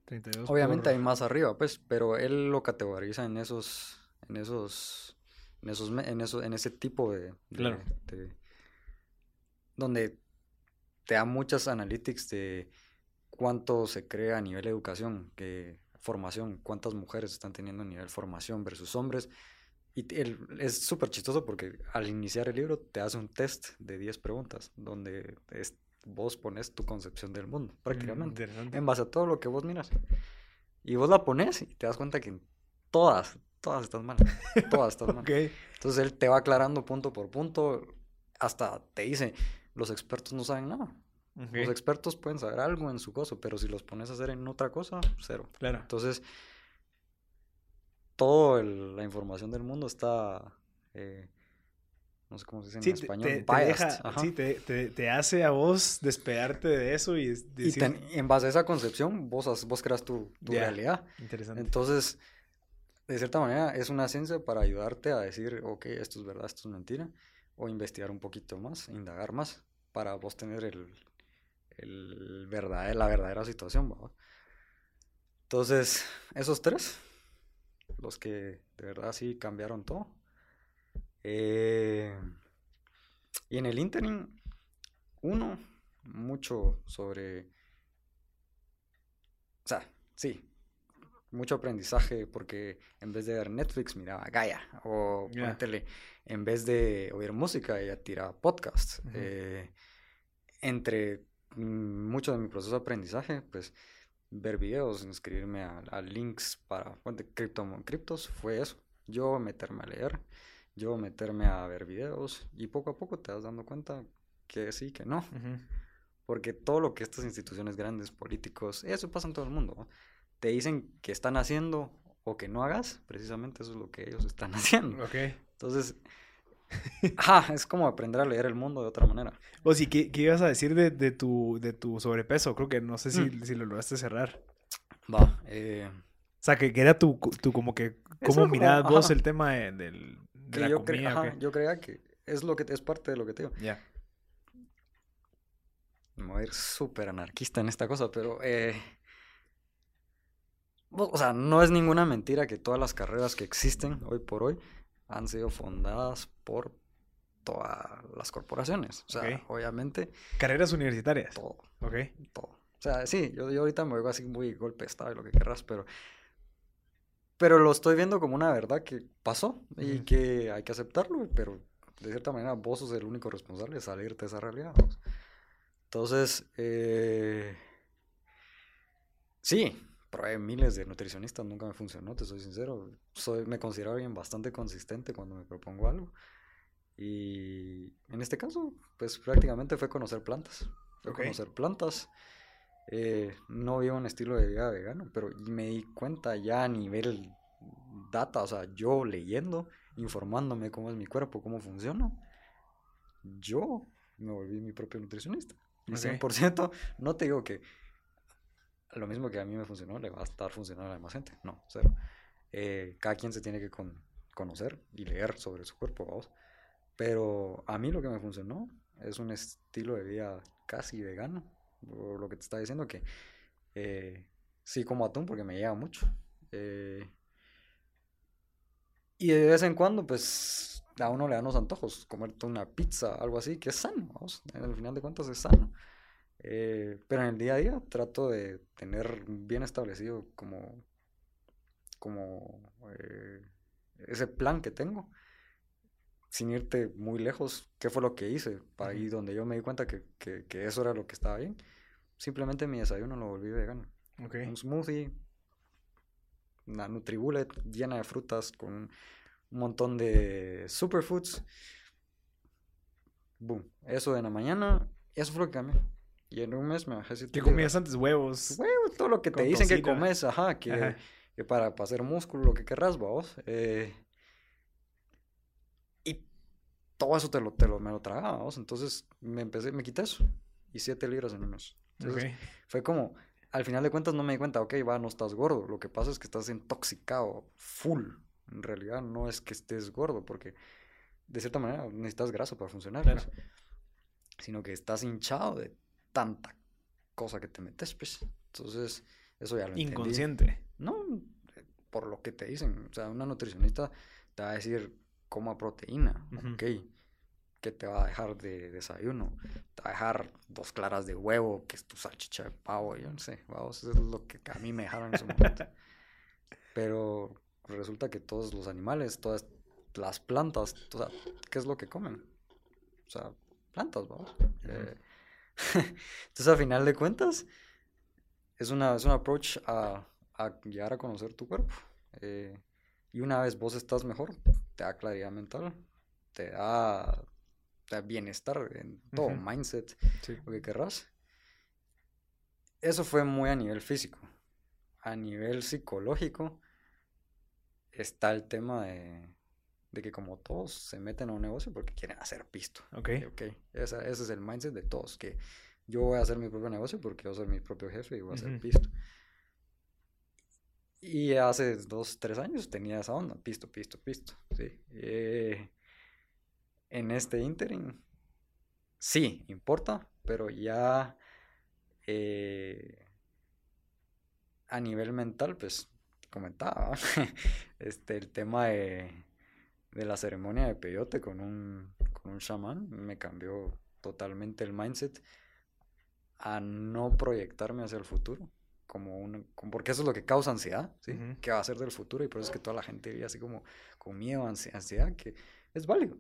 32 obviamente hay más arriba, pues, pero él lo categoriza en esos, en esos, en esos, en en ese tipo de, Claro. de- donde te da muchas analytics de cuánto se crea a nivel educación, que formación, cuántas mujeres están teniendo a nivel formación versus hombres. Y el- es súper chistoso porque al iniciar el libro te hace un test de 10 preguntas, donde es- vos pones tu concepción del mundo, prácticamente, Interesante. en base a todo lo que vos miras. Y vos la pones y te das cuenta que todas, todas están mal, todas están mal. Entonces él te va aclarando punto por punto, hasta te dice, los expertos no saben nada. ok, Los expertos pueden saber algo en su cosa, pero si los pones a hacer en otra cosa, cero. Claro. Entonces, toda la información del mundo está, eh, no sé cómo se dice en te, español, te- te deja, sí, te, te- te hace a vos despegarte de eso y decir... ten- en base a esa concepción, vos, vos creas tu, tu realidad. Interesante. Entonces, de cierta manera, es una ciencia para ayudarte a decir, ok, esto es verdad, esto es mentira, o investigar un poquito más, indagar más, para vos tener el, el verdad, la verdadera situación. Entonces, esos tres, los que de verdad sí cambiaron todo. Eh, y en el interim, uno, mucho sobre, o sea, sí, mucho aprendizaje porque en vez de ver Netflix miraba Gaia o ponétele, en vez de oír música ella tiraba podcasts. Eh, entre mucho de mi proceso de aprendizaje, pues ver videos, inscribirme a, a links para fuente cripto, criptos, fue eso. Yo meterme a leer, yo meterme a ver videos y poco a poco te vas dando cuenta que sí, que no. Ujú. Porque todo lo que estas instituciones grandes, políticos, eso pasa en todo el mundo. ¿no? Te dicen que están haciendo o que no hagas, precisamente eso es lo que ellos están haciendo. Ok. Entonces, ajá, es como aprender a leer el mundo de otra manera. O sí, ¿qué, qué ibas a decir de, de tu, de tu sobrepeso? Creo que no sé si, Mm. si lo lograste cerrar. Va, eh, O sea, que, que era tu, tu como que, ¿cómo mirabas vos ajá. el tema de, del, de que la yo, cre- comida? yo creía que es lo que es parte de lo que te digo. Ya. Me voy a ir súper anarquista en esta cosa, pero eh, o sea, no es ninguna mentira que todas las carreras que existen hoy por hoy han sido fundadas por todas las corporaciones. O sea, obviamente, Carreras universitarias. todo, Ok. todo. O sea, sí, yo, yo ahorita me veo así muy golpe de estado y lo que querrás, pero, pero lo estoy viendo como una verdad que pasó y que hay que aceptarlo, pero de cierta manera vos sos el único responsable de salirte de esa realidad. vamos. Entonces, eh, sí, probé miles de nutricionistas, nunca me funcionó, te soy sincero. Soy, me considero alguien bastante consistente cuando me propongo algo. Y en este caso, pues prácticamente fue conocer plantas. Fue Ok. conocer plantas. Eh, no vivo un estilo de vida vegano, pero me di cuenta ya a nivel data, o sea, yo leyendo, informándome cómo es mi cuerpo, cómo funciona, yo me volví mi propio nutricionista. Y Ok. 100%, no te digo que lo mismo que a mí me funcionó, le va a estar funcionando a la demás gente. No, cero. Eh, cada quien se tiene que con- conocer y leer sobre su cuerpo, vamos. Pero a mí lo que me funcionó es un estilo de vida casi vegano. O lo que te estaba diciendo, que eh, sí como atún porque me llega mucho. eh, y de vez en cuando, pues a uno le dan los antojos, comerte una pizza, algo así, que es sano, vamos. Al final de cuentas es sano. Eh, pero en el día a día trato de tener bien establecido como, como ese plan que tengo, sin irte muy lejos, qué fue lo que hice, para ahí donde yo me di cuenta que, que, que eso era lo que estaba bien. Simplemente mi desayuno lo volví vegano. Ok. Un smoothie, una Nutribullet llena de frutas con un montón de superfoods. Boom. Eso en la mañana, eso fue lo que cambié. Y en un mes me bajé ¿Qué comías antes? Huevos. Huevo, todo lo que te dicen que tocino. comes, ajá, que, Ajá. que para, para hacer músculo, lo que querrás, vos. Eh, todo eso te lo, te lo, me lo tragaba, Entonces me empecé, me quité eso. Y siete libras en un mes. fue como, al final de cuentas no me di cuenta, ok, va, no estás gordo. Lo que pasa es que estás intoxicado, full. En realidad no es que estés gordo, porque de cierta manera necesitas grasa para funcionar. Pues. Sino que estás hinchado de tanta cosa que te metes, pues. Entonces, eso ya lo Inconsciente. No, por lo que te dicen. O sea, una nutricionista te va a decir, coma proteína, ok. ¿Qué te va a dejar de desayuno? Te va a dejar dos claras de huevo, que es tu salchicha de pavo, yo no sé. Vamos, eso es lo que a mí me dejaron en ese momento. Pero resulta que todos los animales, todas las plantas, o sea, ¿qué es lo que comen? O sea, plantas, vamos. Eh, entonces, a final de cuentas, es, una, es un approach a, a llegar a conocer tu cuerpo. Eh, y una vez vos estás mejor, te da claridad mental, te da, bienestar en todo, mindset, lo que querrás. Eso fue muy a nivel físico. A nivel psicológico está el tema de, de que como todos se meten a un negocio porque quieren hacer pisto. Ok. okay. ese es el mindset de todos, que yo voy a hacer mi propio negocio porque voy a ser mi propio jefe y voy a hacer pisto. Y hace dos, tres años tenía esa onda, pisto, pisto, pisto, sí. Eh, en este interim, sí, importa, pero ya eh, a nivel mental, pues comentaba, este, el tema de, de, la ceremonia de peyote con un, con un chamán me cambió totalmente el mindset a no proyectarme hacia el futuro como un, porque eso es lo que causa ansiedad, ¿sí? ¿Qué va a ser del futuro? Y por eso es que toda la gente vive así como con miedo, ansiedad, que es válido,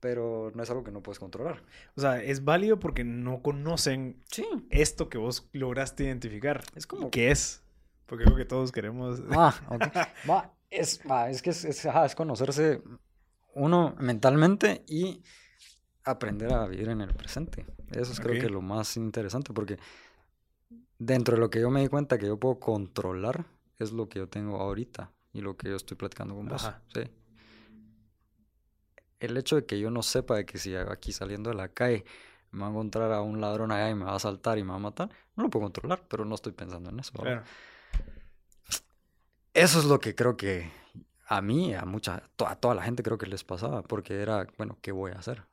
pero no es algo que no puedes controlar. O sea, es válido porque no conocen esto que vos lograste identificar. Es como... ¿Qué es? Porque creo que todos queremos... Ah, ok. va, es, es que es, es, es conocerse uno mentalmente y aprender a vivir en el presente. Eso es creo que lo más interesante porque dentro de lo que yo me di cuenta que yo puedo controlar es lo que yo tengo ahorita y lo que yo estoy platicando con vos. Sí. El hecho de que yo no sepa de que si aquí saliendo de la calle me va a encontrar a un ladrón allá y me va a asaltar y me va a matar, no lo puedo controlar, pero no estoy pensando en eso. Eso es lo que creo que a mí, a mucha, a toda la gente creo que les pasaba, porque era, bueno, ¿qué voy a hacer?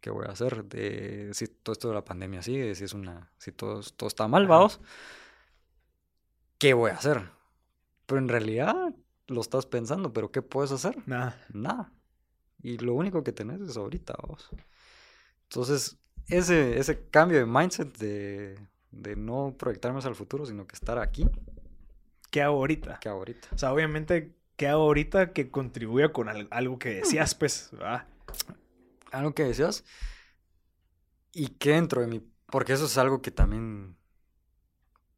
Qué voy a hacer, de si todo esto de la pandemia sigue, si es una, si todo, todo está mal, vamos, ¿qué voy a hacer? Pero en realidad lo estás pensando, pero ¿qué puedes hacer? Nada. Nada. Y lo único que tenés es ahorita, vos. Entonces, ese, ese cambio de mindset de, de no proyectarme hacia el futuro, sino que estar aquí. ¿Qué hago ahorita? ¿Qué hago ahorita? O sea, obviamente, ¿qué hago ahorita que contribuya con algo que decías, pues? ¿verdad? Algo que decías y que dentro de mi... Porque eso es algo que también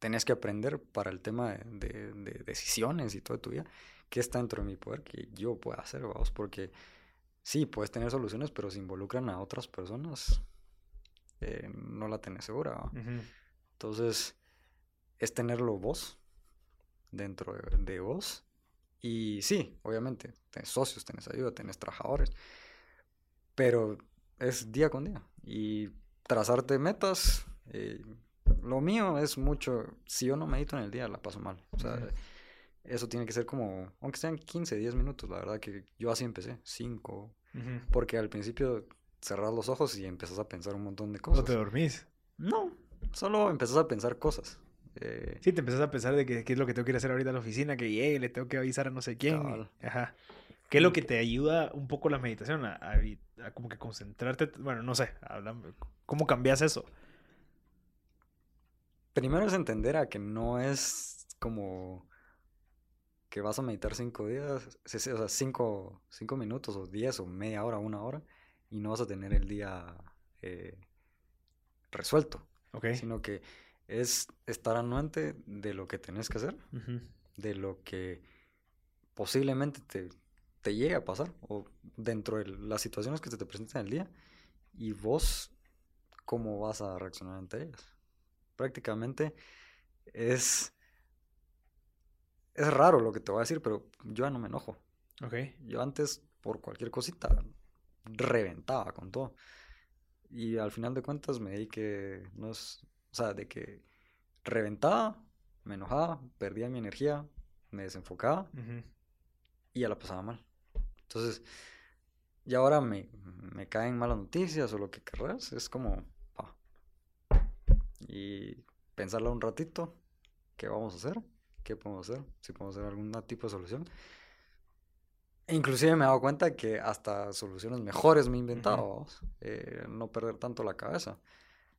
tenés que aprender para el tema de, decisiones y todo tu vida. ¿Qué está dentro de mi poder que yo pueda hacer, vamos? Porque sí, puedes tener soluciones, pero si involucran a otras personas, eh, no la tenés segura. Entonces, es tenerlo vos, dentro de, de, vos. Y sí, obviamente, tenés socios, tenés ayuda, tenés trabajadores, pero es día con día. Y trazarte metas, eh, lo mío es mucho, si yo no medito en el día, la paso mal. O sea, eso tiene que ser como, aunque sean 15, 10 minutos, la verdad que yo así empecé, 5. Porque al principio cerras los ojos y empezás a pensar un montón de cosas. ¿No te dormís? No, solo empezás a pensar cosas. Eh, sí, te empezás a pensar de qué es lo que tengo que ir a hacer ahorita a la oficina, que llegue, le tengo que avisar a no sé quién. Ajá. ¿Qué es lo que te ayuda un poco la meditación? A, como que concentrarte. Bueno, no sé. ¿Cómo cambias eso? Primero es entender a que no es como que vas a meditar cinco días, o sea, cinco, cinco minutos o diez o media hora, una hora, y no vas a tener el día eh, resuelto. Okay. Sino que es estar anuente de lo que tenés que hacer, de lo que posiblemente te, te llegue a pasar o dentro de las situaciones que se te presentan en el día y vos cómo vas a reaccionar ante ellas. Prácticamente es es raro lo que te voy a decir, pero yo ya no me enojo. Ok. Yo antes por cualquier cosita reventaba con todo. Y al final de cuentas me di que no es, o sea, de que reventaba, me enojaba, perdía mi energía, me desenfocaba y ya la pasaba mal. Entonces, y ahora me, me caen malas noticias o lo que querrás, es como, pa. Y pensarla un ratito, ¿qué vamos a hacer? ¿Qué podemos hacer? Si podemos hacer algún tipo de solución. E inclusive me he dado cuenta que hasta soluciones mejores me he inventado, eh, no perder tanto la cabeza.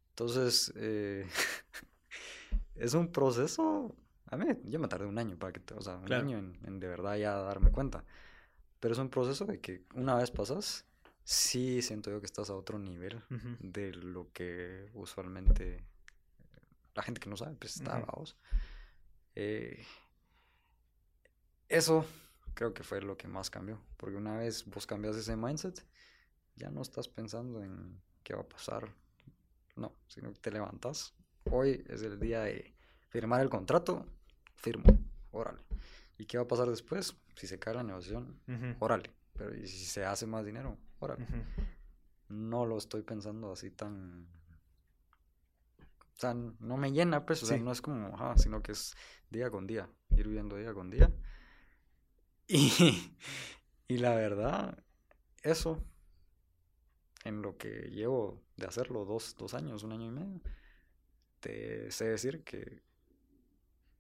Entonces, eh, es un proceso, a mí, yo me tardé un año para que, o sea, un año en, de verdad ya darme cuenta. Pero es un proceso de que una vez pasas, sí siento yo que estás a otro nivel de lo que usualmente la gente que no sabe, pues está, vamos. Eh, eso creo que fue lo que más cambió, porque una vez vos cambias ese mindset, ya no estás pensando en qué va a pasar, no, sino que te levantas. Hoy es el día de firmar el contrato, firmo, órale. ¿Y qué va a pasar después? Si se cae la negociación, órale. Pero ¿y si se hace más dinero? Órale. No lo estoy pensando así tan... O sea, no me llena, pues, o sea, no es como, ajá, sino que es día con día, ir viviendo día con día. Y, y la verdad, eso, en lo que llevo de hacerlo dos, dos años, un año y medio, te sé decir que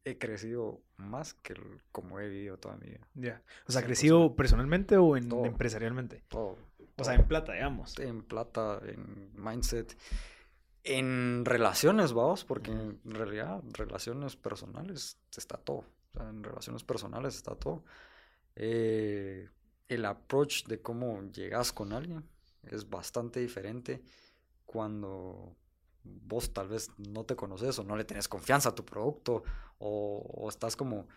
he crecido más que como he vivido toda mi vida. Ya. O sea, ¿crecido personalmente o en, empresarialmente? Todo, O sea, en plata, digamos. En plata, en mindset, en relaciones, vamos, porque en realidad, relaciones personales está todo. O sea, en relaciones personales está todo. Eh, el approach de cómo llegas con alguien es bastante diferente cuando vos tal vez no te conoces o no le tienes confianza a tu producto o, estás como...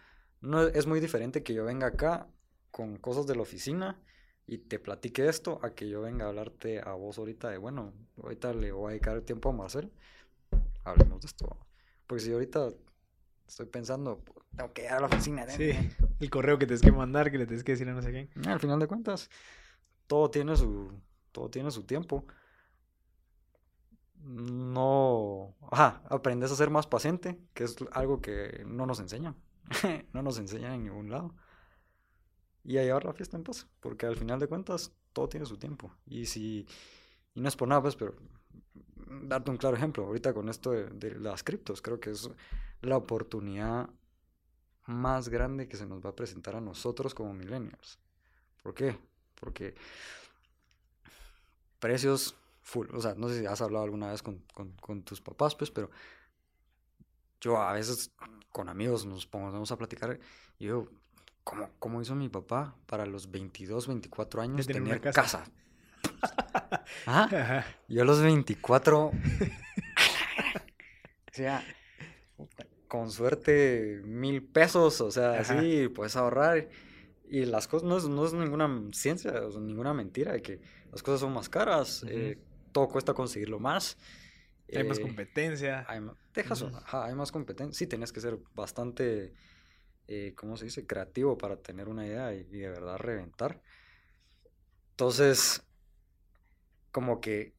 No, es muy diferente que yo venga acá con cosas de la oficina y te platique esto a que yo venga a hablarte a vos ahorita de, bueno, ahorita le voy a dedicar el tiempo a Marcel, hablemos de esto. Porque si ahorita estoy pensando, tengo que ir a la oficina. Sí, el correo que tienes que mandar, que le tienes que decir a no sé quién. Al final de cuentas, todo tiene su, todo tiene su tiempo. No, ajá, aprendes a ser más paciente, que es algo que no nos enseñan. no nos enseñan en ningún lado. Y a llevar la fiesta en paz, porque al final de cuentas, todo tiene su tiempo. Y si, y no es por nada, pues, pero darte un claro ejemplo, ahorita con esto de, de las criptos, creo que es la oportunidad más grande que se nos va a presentar a nosotros como millennials. ¿Por qué? Porque precios full, o sea, no sé si has hablado alguna vez con, tus papás, pues, pero yo a veces con amigos nos ponemos a platicar y yo, ¿cómo, cómo hizo mi papá para los 22, 24 años tener, casa? ¿Ah? Yo a los 24... o sea, con suerte mil pesos, o sea, así puedes ahorrar. Y las cosas no es, no es ninguna ciencia, o ninguna mentira, de que las cosas son más caras, eh, todo cuesta conseguirlo más. Hay más eh, competencia. Hay, hay más competencia. Sí, tienes que ser bastante, eh, ¿cómo se dice? Creativo para tener una idea y, de verdad reventar. Entonces, como que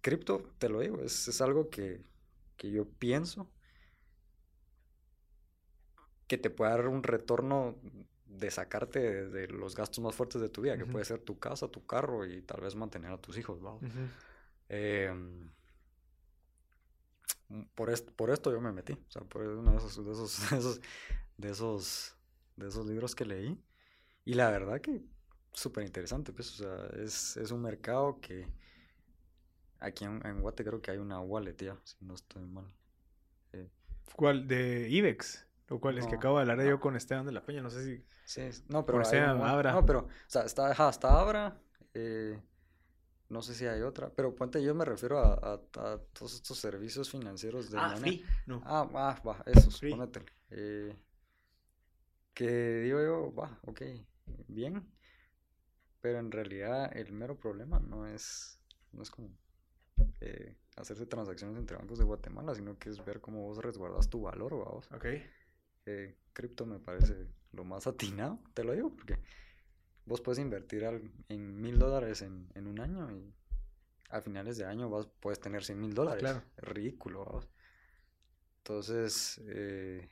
cripto, te lo digo, es, es algo que, que yo pienso que te pueda dar un retorno de sacarte de, los gastos más fuertes de tu vida, que puede ser tu casa, tu carro y tal vez mantener a tus hijos, em, por, por esto yo me metí, o sea, por uno de esos, de esos, de esos, de esos, libros que leí. Y la verdad que súper interesante, pues, o sea, es, es, un mercado que aquí en, en Guate creo que hay una wallet ya, si no estoy mal. Eh, ¿Cuál? ¿De IBEX? Lo cual es que acabo de hablar yo con Esteban de la Peña, no sé si... Sí, no, pero... Abra. No, pero, o sea, está, está Abra, eh, no sé si hay otra, pero ponte, yo me refiero a, a, todos estos servicios financieros de... Ah, free. No. Ah, ah, va, esos, ponete. Eh, que digo yo, va, ok, bien, pero en realidad el mero problema no es, no es como eh, hacerse transacciones entre bancos de Guatemala, sino que es ver cómo vos resguardas tu valor, vamos. Ok cripto me parece lo más atinado, te lo digo, porque vos puedes invertir en mil dólares en, un año y a finales de año vas, puedes tener 100 mil dólares. Claro. Es ridículo. Entonces, eh,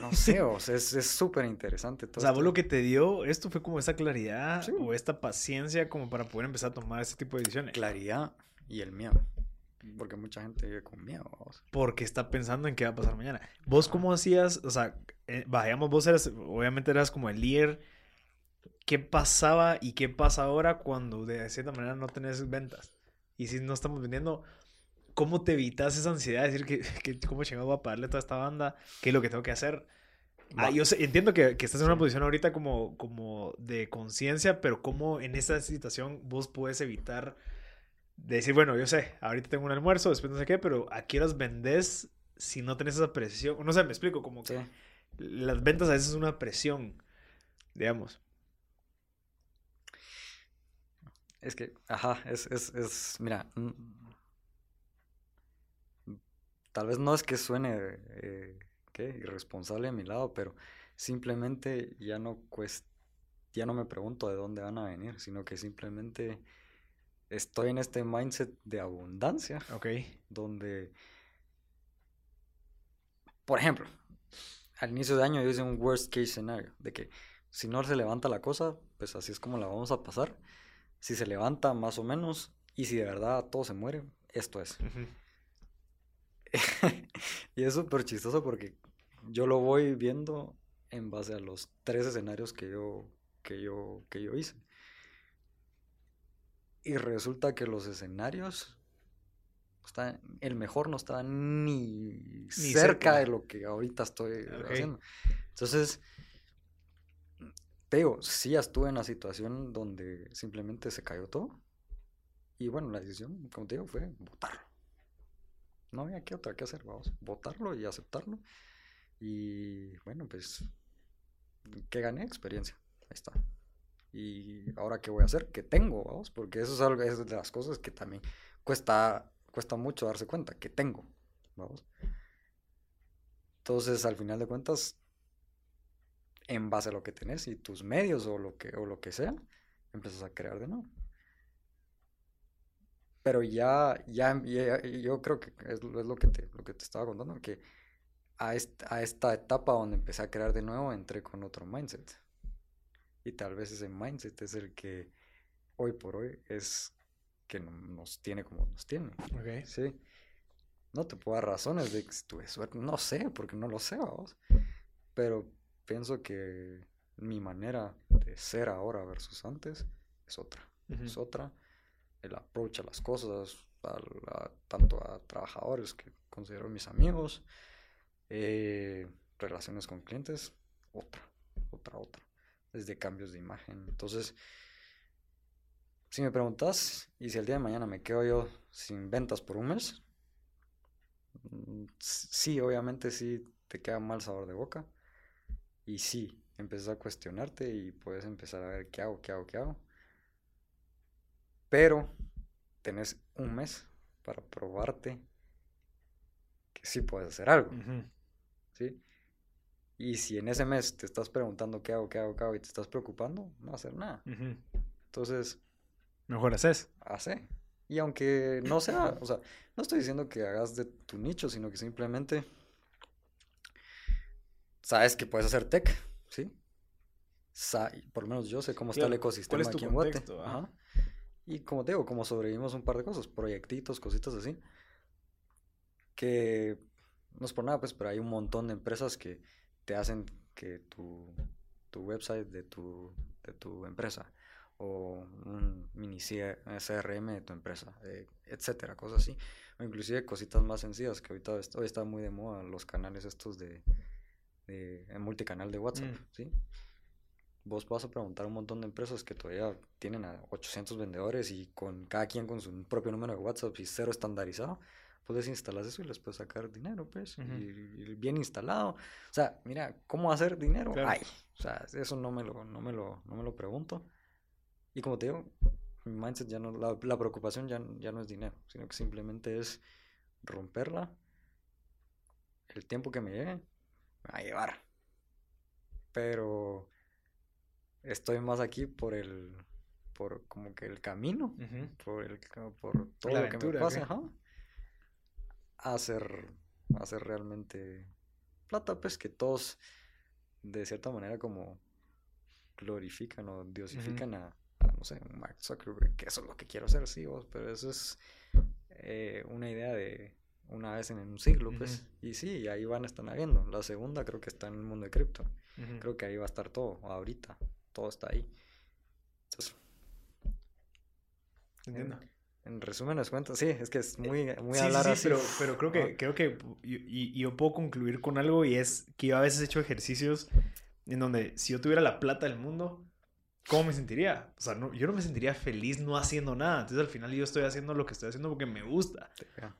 no sé, o sea, es súper interesante todo. O sea, vos lo que te dio esto fue como esa claridad o esta paciencia como para poder empezar a tomar ese tipo de decisiones. Claridad y el miedo. Porque mucha gente vive con miedo. Porque está pensando en qué va a pasar mañana. ¿Vos cómo hacías? O sea, eh, vos eras, obviamente eras como el líder. ¿Qué pasaba y qué pasa ahora cuando de cierta manera no tenés ventas? Y si no estamos vendiendo, ¿cómo te evitas esa ansiedad de decir que, que cómo chingado voy a pagarle a toda esta banda? ¿Qué es lo que tengo que hacer? Ah, yo entiendo que, que, estás en una posición ahorita como, como de conciencia, pero ¿cómo en esa situación vos puedes evitar de decir, bueno, yo sé, ahorita tengo un almuerzo, después no sé qué, pero ¿a qué horas vendes si no tenés esa presión? No sé, me explico, como que las ventas a veces es una presión, digamos. Es que, ajá, es, es, es mira, mm, tal vez no es que suene, eh, ¿qué? Irresponsable a mi lado, pero simplemente ya no cuesta, ya no me pregunto de dónde van a venir, sino que simplemente estoy en este mindset de abundancia. Ok. Donde, por ejemplo, al inicio de año yo hice un worst case scenario, de que si no se levanta la cosa, pues así es como la vamos a pasar. Si se levanta más o menos, y si de verdad todo se muere, esto es. y es súper chistoso porque yo lo voy viendo en base a los tres escenarios que yo, que yo, que yo hice. Y resulta que los escenarios, está, el mejor no estaba ni, cerca, de lo que ahorita estoy haciendo. Entonces, te digo, sí estuve en una situación donde simplemente se cayó todo. Y bueno, la decisión, como te digo, fue votarlo. No había qué otra que hacer, vamos, votarlo y aceptarlo. Y bueno, pues, que gané experiencia. Ahí está. Y ahora qué voy a hacer, qué tengo, vamos, porque eso es algo es de las cosas que también cuesta cuesta mucho darse cuenta que tengo, vamos. Entonces, al final de cuentas, en base a lo que tenés y tus medios o lo que o lo que sea, empiezas a crear de nuevo. Pero ya, ya, yo creo que es, lo, que te, lo que te estaba contando, que a esta, a esta etapa donde empecé a crear de nuevo, entré con otro mindset. Y tal vez ese mindset es el que hoy por hoy es que nos tiene como nos tiene. Okay. Sí. No te puedo dar razones de que tuve suerte. No sé, porque no lo sé, vamos. Pero pienso que mi manera de ser ahora versus antes es otra. Es otra. El approach a las cosas, tanto a trabajadores que considero mis amigos, eh, relaciones con clientes, otra, otra, otra desde cambios de imagen. Entonces, si me preguntas, y si el día de mañana me quedo yo sin ventas por un mes, mm, sí, obviamente sí te queda mal sabor de boca. Y sí, empiezas a cuestionarte y puedes empezar a ver qué hago, qué hago, qué hago. Pero tenés un mes para probarte que sí puedes hacer algo. ¿Sí? Y si en ese mes te estás preguntando qué hago, qué hago, qué hago y te estás preocupando, no va a hacer nada. Entonces... Mejor haces. Hace. Y aunque no sea, o sea, no estoy diciendo que hagas de tu nicho, sino que simplemente sabes que puedes hacer tech, ¿sí? por lo menos yo sé cómo está el ecosistema aquí en Guate. Y como te digo, como sobrevivimos un par de cosas, proyectitos, cositas así, que no es por nada, pues, pero hay un montón de empresas que te hacen que tu, tu website de tu, de tu empresa o un mini CRM de tu empresa, eh, etcétera, cosas así. O inclusive cositas más sencillas que ahorita hoy está muy de moda los canales estos de, de multicanal de WhatsApp, mm. ¿sí? Vos vas a preguntar a un montón de empresas que todavía tienen a 800 vendedores y con cada quien con su propio número de WhatsApp y cero estandarizado puedes instalar eso y les puedes sacar dinero, pues, y, bien instalado. O sea, mira, ¿cómo hacer dinero? Ay, o sea, eso no me lo, no me lo, no me lo pregunto. Y como te digo, mi mindset ya no, la, la preocupación ya, ya no es dinero, sino que simplemente es romperla. El tiempo que me llegue, me va a llevar. Pero estoy más aquí por el, por como que el camino, por, el, por todo lo que me pasa, a hacer, hacer realmente plata, pues que todos de cierta manera como glorifican o diosifican a, no sé, Mark Zuckerberg, que eso es lo que quiero hacer, sí, vos, pero eso es eh, una idea de una vez en un siglo, pues, y sí, ahí van a estar habiendo. La segunda creo que está en el mundo de cripto, creo que ahí va a estar todo, ahorita, todo está ahí. Entonces, Entiendo. En, resumen les cuento, sí, es que es muy, muy sí, sí, sí, Pero, pero creo que, creo que y, yo puedo concluir con algo y es que yo a veces he hecho ejercicios en donde si yo tuviera la plata del mundo, ¿cómo me sentiría? O sea, no, yo no me sentiría feliz no haciendo nada. Entonces al final yo estoy haciendo lo que estoy haciendo porque me gusta.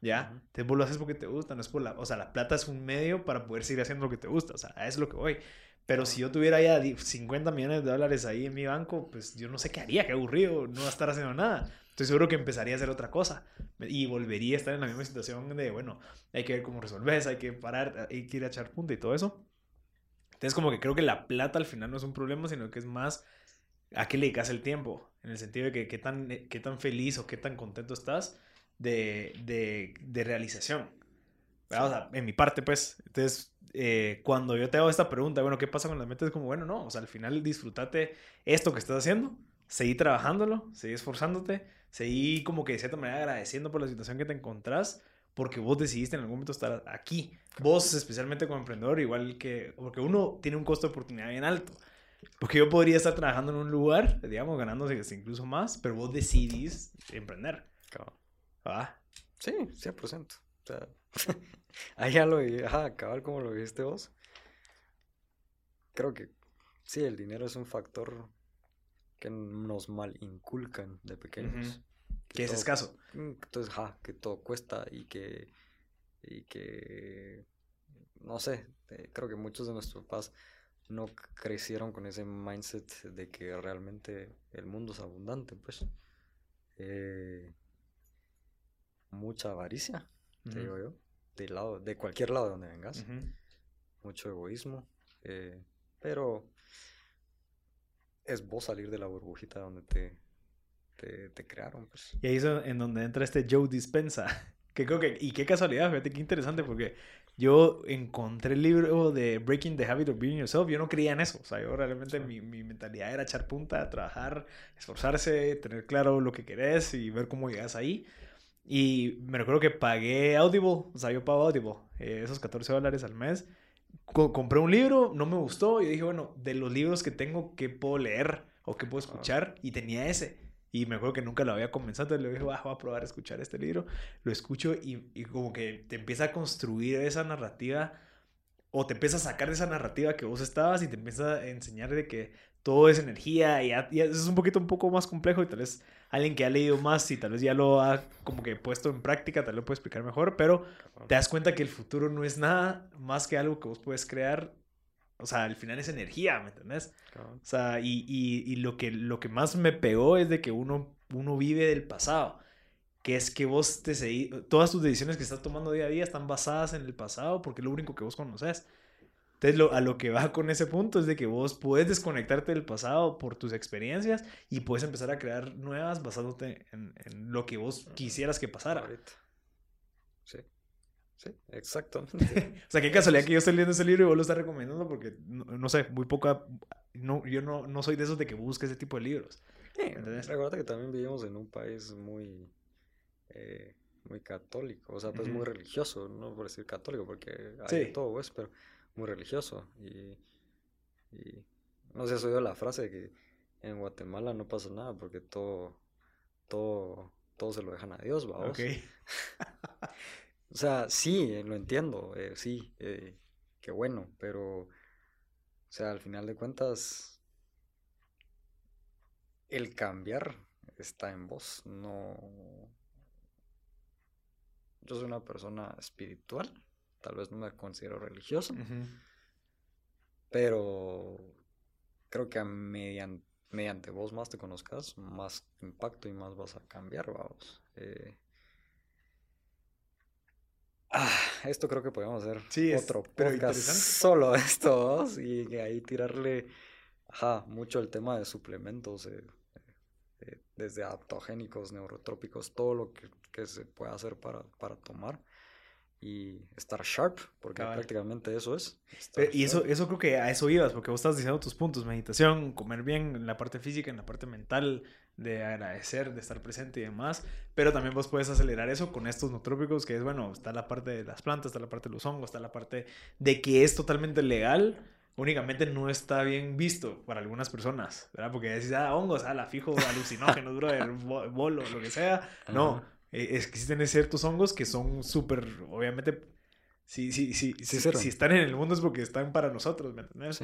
¿Ya? Entonces vos lo haces porque te gusta, no es por la... O sea, la plata es un medio para poder seguir haciendo lo que te gusta. O sea, a eso es lo que voy. Pero si yo tuviera ya 50 millones de dólares ahí en mi banco, pues yo no sé qué haría, qué aburrido, no va a estar haciendo nada. Estoy seguro que empezaría a hacer otra cosa y volvería a estar en la misma situación de, bueno, hay que ver cómo resolves, hay que parar, hay que ir a echar punta y todo eso. Entonces como que creo que la plata al final no es un problema, sino que es más a qué le dedicas el tiempo, en el sentido de que qué tan, qué tan feliz o qué tan contento estás de, de, de realización. O sea, en mi parte, pues, entonces, eh, cuando yo te hago esta pregunta, bueno, ¿qué pasa con las metas? Como, bueno, no, o sea, al final disfrútate esto que estás haciendo, seguí trabajándolo, seguí esforzándote, seguí como que de cierta manera agradeciendo por la situación que te encontrás, porque vos decidiste en algún momento estar aquí. Vos, especialmente como emprendedor, igual que, porque uno tiene un costo de oportunidad bien alto. Porque yo podría estar trabajando en un lugar, digamos, ganándose incluso más, pero vos decidís emprender. ¿Ah? Sí, 100%. O sea, ahí ya lo ajá, acabar como lo viste vos. Creo que sí, el dinero es un factor que nos mal inculcan de pequeños. Que, es escaso. Mm, entonces, ajá, que todo cuesta y que, y que, no sé, eh, creo que muchos de nuestros papás no crecieron con ese mindset de que realmente el mundo es abundante, pues. Eh, mucha avaricia, te digo yo, de, lado, de cualquier lado de donde vengas. Mucho egoísmo, eh, pero es vos salir de la burbujita donde te, te, crearon. Pues. Y ahí es en donde entra este Joe Dispensa. Que creo que, y qué casualidad, fíjate qué interesante, porque yo encontré el libro de Breaking the Habit of Being Yourself. Yo no creía en eso. O sea, yo realmente mi, mi, mentalidad era echar punta, trabajar, esforzarse, tener claro lo que querés y ver cómo llegas ahí. Y me recuerdo que pagué Audible. O sea, yo pago Audible. Eh, esos 14 dólares al mes. Compré un libro, no me gustó. Y dije, bueno, de los libros que tengo, ¿qué puedo leer o qué puedo escuchar? Y tenía ese. Y me acuerdo que nunca lo había comenzado, entonces le dije, voy a probar a escuchar este libro. Lo escucho y, y, como que te empieza a construir esa narrativa o te empieza a sacar de esa narrativa que vos estabas y te empieza a enseñar de que todo es energía y, y es un poquito un poco más complejo y tal vez alguien que ha leído más y tal vez ya lo ha como que puesto en práctica, tal vez lo puede explicar mejor, pero te das cuenta que el futuro no es nada más que algo que vos puedes crear o sea, al final es energía, ¿me entendés? O sea, y, y, y, lo, que, lo que más me pegó es de que uno, uno vive del pasado. Que es que vos te seguís, todas tus decisiones que estás tomando día a día están basadas en el pasado porque es lo único que vos conoces. Entonces, lo, a lo que va con ese punto es de que vos puedes desconectarte del pasado por tus experiencias y puedes empezar a crear nuevas basándote en, en lo que vos quisieras que pasara. Sí. Sí, exactamente. o sea, qué casualidad que yo estoy leyendo ese libro y vos lo estás recomendando porque, no, sé, muy poca... No, yo no, no soy de esos de que busque ese tipo de libros. Sí, recuerda que también vivimos en un país muy... Eh, muy católico, o sea, pues muy religioso, no por decir católico, porque hay todo, pues, pero muy religioso. Y, y no sé, has oído la frase de que en Guatemala no pasa nada porque todo, todo, todo se lo dejan a Dios, vamos. Okay. O sea, sí, eh, lo entiendo, eh, sí, eh, qué bueno, pero, o sea, al final de cuentas, el cambiar está en vos, no... Yo soy una persona espiritual, tal vez no me considero religioso, pero creo que mediante, mediante vos más te conozcas, más impacto y más vas a cambiar, vamos. Ah, esto creo que podemos hacer otro podcast solo estos y ahí tirarle Ajá, mucho el tema de suplementos, eh, eh, desde adaptogénicos, neurotrópicos, todo lo que, que se puede hacer para, para tomar y estar sharp, porque prácticamente eso es. y eso, eso creo que a eso ibas, porque vos estás diciendo tus puntos, meditación, comer bien en la parte física, en la parte mental, de agradecer, de estar presente y demás, pero también vos puedes acelerar eso con estos nootrópicos, que es, bueno, está la parte de las plantas, está la parte de los hongos, está la parte de que es totalmente legal, únicamente no está bien visto para algunas personas, ¿verdad? Porque decís, ah, hongos, ah, la fijo, alucinógenos, brother, bolo, lo que sea, no eh, existen ciertos hongos que son súper, obviamente, si, si, si, si, están en el mundo es porque están para nosotros, ¿me entiendes?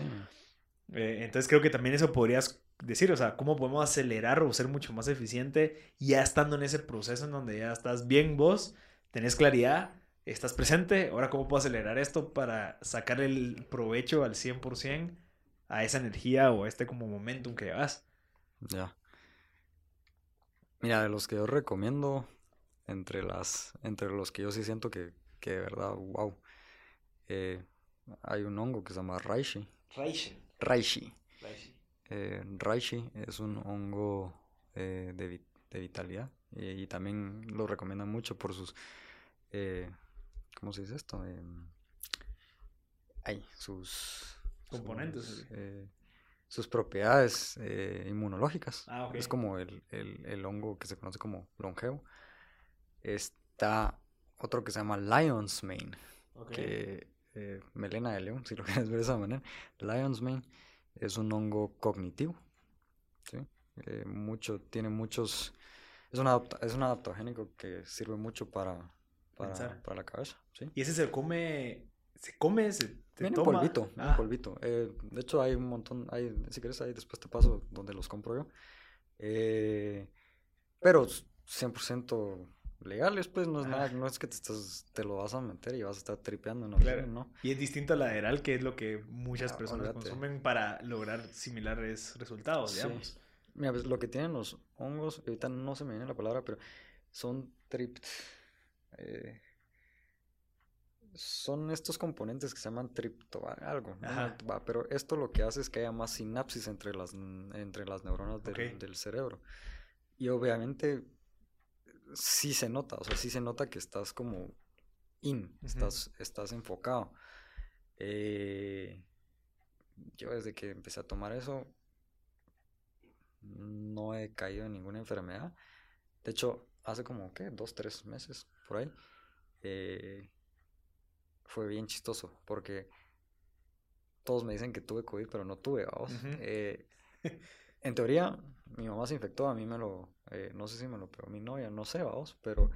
Eh, entonces creo que también eso podrías decir, o sea, cómo podemos acelerar o ser mucho más eficiente ya estando en ese proceso en donde ya estás bien vos, tenés claridad, estás presente, ahora cómo puedo acelerar esto para sacar el provecho al 100% a esa energía o a este como momentum que llevas. Ya. Mira, de los que yo recomiendo, entre, las, entre los que yo sí siento que, que de verdad, wow. Eh, hay un hongo que se llama Reishi. Reishi. Reishi. Eh, Reishi es un hongo eh, de, de, vitalidad y, también lo recomiendan mucho por sus, eh, ¿cómo se dice esto? hay sus componentes. Sus, propiedades inmunológicas. Ah, es como el, el, el hongo que se conoce como longevo está otro que se llama Lion's Mane. Que, eh, melena de león, si lo quieres ver de esa manera. Lion's Mane es un hongo cognitivo. ¿sí? Eh, mucho, tiene muchos. Es un, es un adaptogénico que sirve mucho para, para, para la cabeza. ¿sí? ¿Y ese se come? ¿Se come? ¿Se viene polvito, ah. polvito. Eh, de hecho, hay un montón. Hay, si quieres, ahí después te paso donde los compro yo. pero 100% legales, pues no es nada, no es que te, estás, te lo vas a meter y vas a estar tripeando, ¿no? Claro. ¿no? Y es distinto a la lateral, que es lo que muchas ah, personas consumen para lograr similares resultados, digamos. Mira, pues lo que tienen los hongos, ahorita no se me viene la palabra, pero son trip... Eh, son estos componentes que se llaman tripto algo, ¿no? pero esto lo que hace es que haya más sinapsis entre las, entre las neuronas del, del cerebro. Y obviamente sí se nota, o sea, sí se nota que estás como in, estás, estás enfocado. Eh, yo desde que empecé a tomar eso, no he caído en ninguna enfermedad. De hecho, hace como, ¿qué? Dos, tres meses, por ahí. Eh, fue bien chistoso, porque todos me dicen que tuve COVID, pero no tuve, vamos. Eh, en teoría, mi mamá se infectó, a mí me lo, eh, no sé si me lo pegó mi novia, no sé, vamos, pero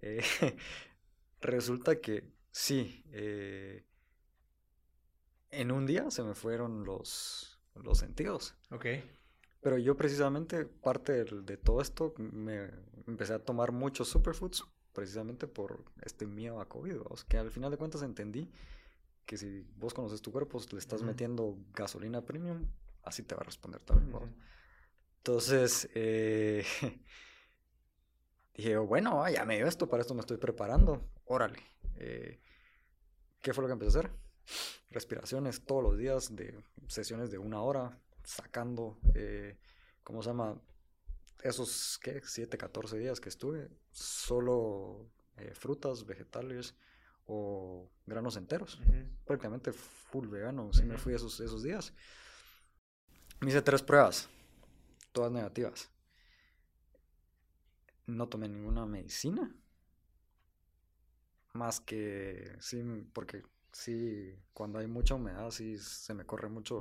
eh, resulta que sí, eh, en un día se me fueron los, los sentidos. Ok. Pero yo precisamente, parte de, todo esto, me empecé a tomar muchos superfoods precisamente por este miedo a COVID, vamos, que al final de cuentas entendí que si vos conoces tu cuerpo, le estás metiendo gasolina premium, así te va a responder también. Entonces, eh, dije, bueno, ya me dio esto, para esto me estoy preparando. Órale. Eh, ¿Qué fue lo que empecé a hacer? Respiraciones todos los días, de sesiones de una hora, sacando, eh, ¿cómo se llama? Esos, ¿qué? 7, 14 días que estuve, solo frutas, vegetales o granos enteros. Prácticamente full vegano, sí me fui esos, esos días. Me hice tres pruebas todas negativas. No tomé ninguna medicina. Más que, sí, porque sí, cuando hay mucha humedad, sí se me corre mucho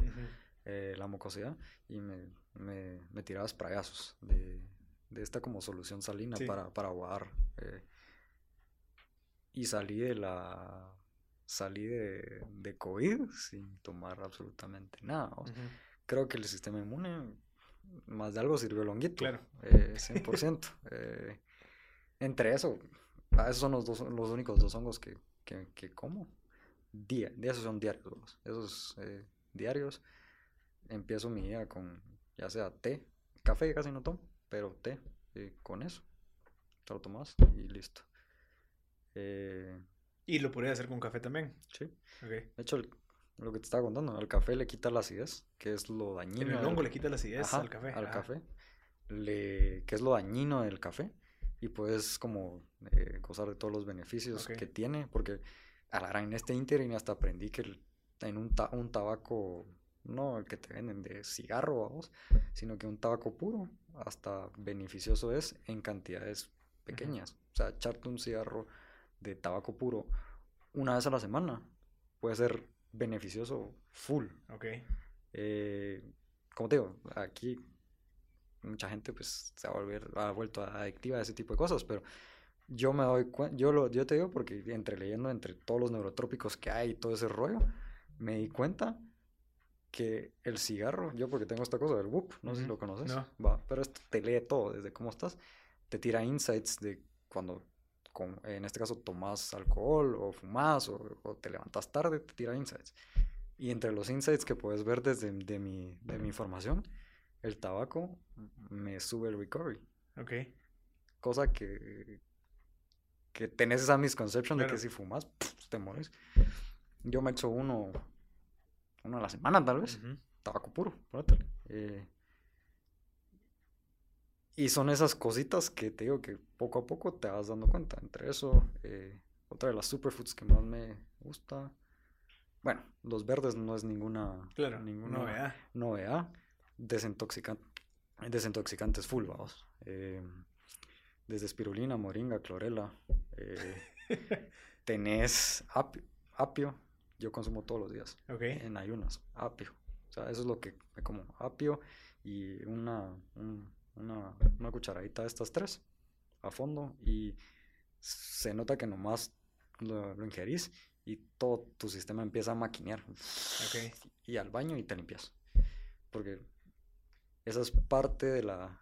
eh, la mucosidad y me, me, me tiraba sprayazos de, de, esta como solución salina para, para aguar. Eh, y salí de la. Salí de, de COVID sin tomar absolutamente nada. Creo que el sistema inmune más de algo sirvió el honguito. Claro. Eh, 100%. eh, entre eso, ah, esos son los, dos, los únicos dos hongos que, que, que como. Día, de esos son diarios. Esos eh, diarios. Empiezo mi día con ya sea té. Café casi no tomo, pero té. Con eso. Te lo tomas y listo. Eh, ¿Y lo podría hacer con café también? Sí. Okay. De hecho, lo que te estaba contando, al café le quita la acidez, que es lo dañino. El hongo le quita la acidez al café. Al café. Le, que es lo dañino del café. Y puedes como eh, gozar de todos los beneficios que tiene. Porque en este interim hasta aprendí que en un, un tabaco, no el que te venden de cigarro, vamos, sino que un tabaco puro, hasta beneficioso es en cantidades pequeñas. O sea, echarte un cigarro de tabaco puro una vez a la semana puede ser beneficioso full. Ok. Eh, como te digo, aquí mucha gente pues se ha, volver, ha vuelto adictiva a ese tipo de cosas, pero yo me doy cuenta, yo, lo, yo te digo porque entre leyendo entre todos los neurotrópicos que hay y todo ese rollo, me di cuenta que el cigarro, yo porque tengo esta cosa del WUP, no sé si lo conoces, no. va, pero esto te lee todo, desde cómo estás, te tira insights de cuando en este caso tomas alcohol o fumas o, te levantas tarde, te tira insights. Y entre los insights que puedes ver desde de mi, de mi información, el tabaco me sube el recovery. Ok. Cosa que, que tenés esa misconception de que si fumas, te mueres. Yo me echo uno, uno a la semana tal vez. Tabaco puro, eh, y son esas cositas que te digo que poco a poco te vas dando cuenta. Entre eso, eh, otra de las superfoods que más me gusta. Bueno, los verdes no es ninguna, claro, ninguna novedad. novedad. Desintoxicante, desintoxicantes full, vamos. Eh, desde espirulina, moringa, clorela. Eh, tenés apio, Yo consumo todos los días. En ayunas. Apio. O sea, eso es lo que me como. Apio y una, una, una cucharadita de estas tres a fondo y se nota que nomás lo, lo ingerís y todo tu sistema empieza a maquinear. Y al baño y te limpias. Porque esa es parte de la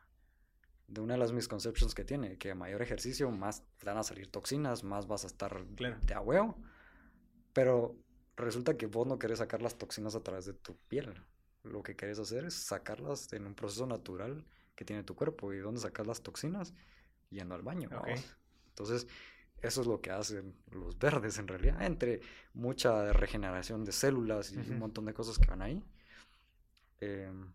de una de las misconceptions que tiene, que a mayor ejercicio más van a salir toxinas, más vas a estar de a huevo. Pero resulta que vos no querés sacar las toxinas a través de tu piel. Lo que querés hacer es sacarlas en un proceso natural que tiene tu cuerpo y dónde sacas las toxinas yendo al baño. Entonces, eso es lo que hacen los verdes en realidad, entre mucha regeneración de células y un montón de cosas que van ahí. Em,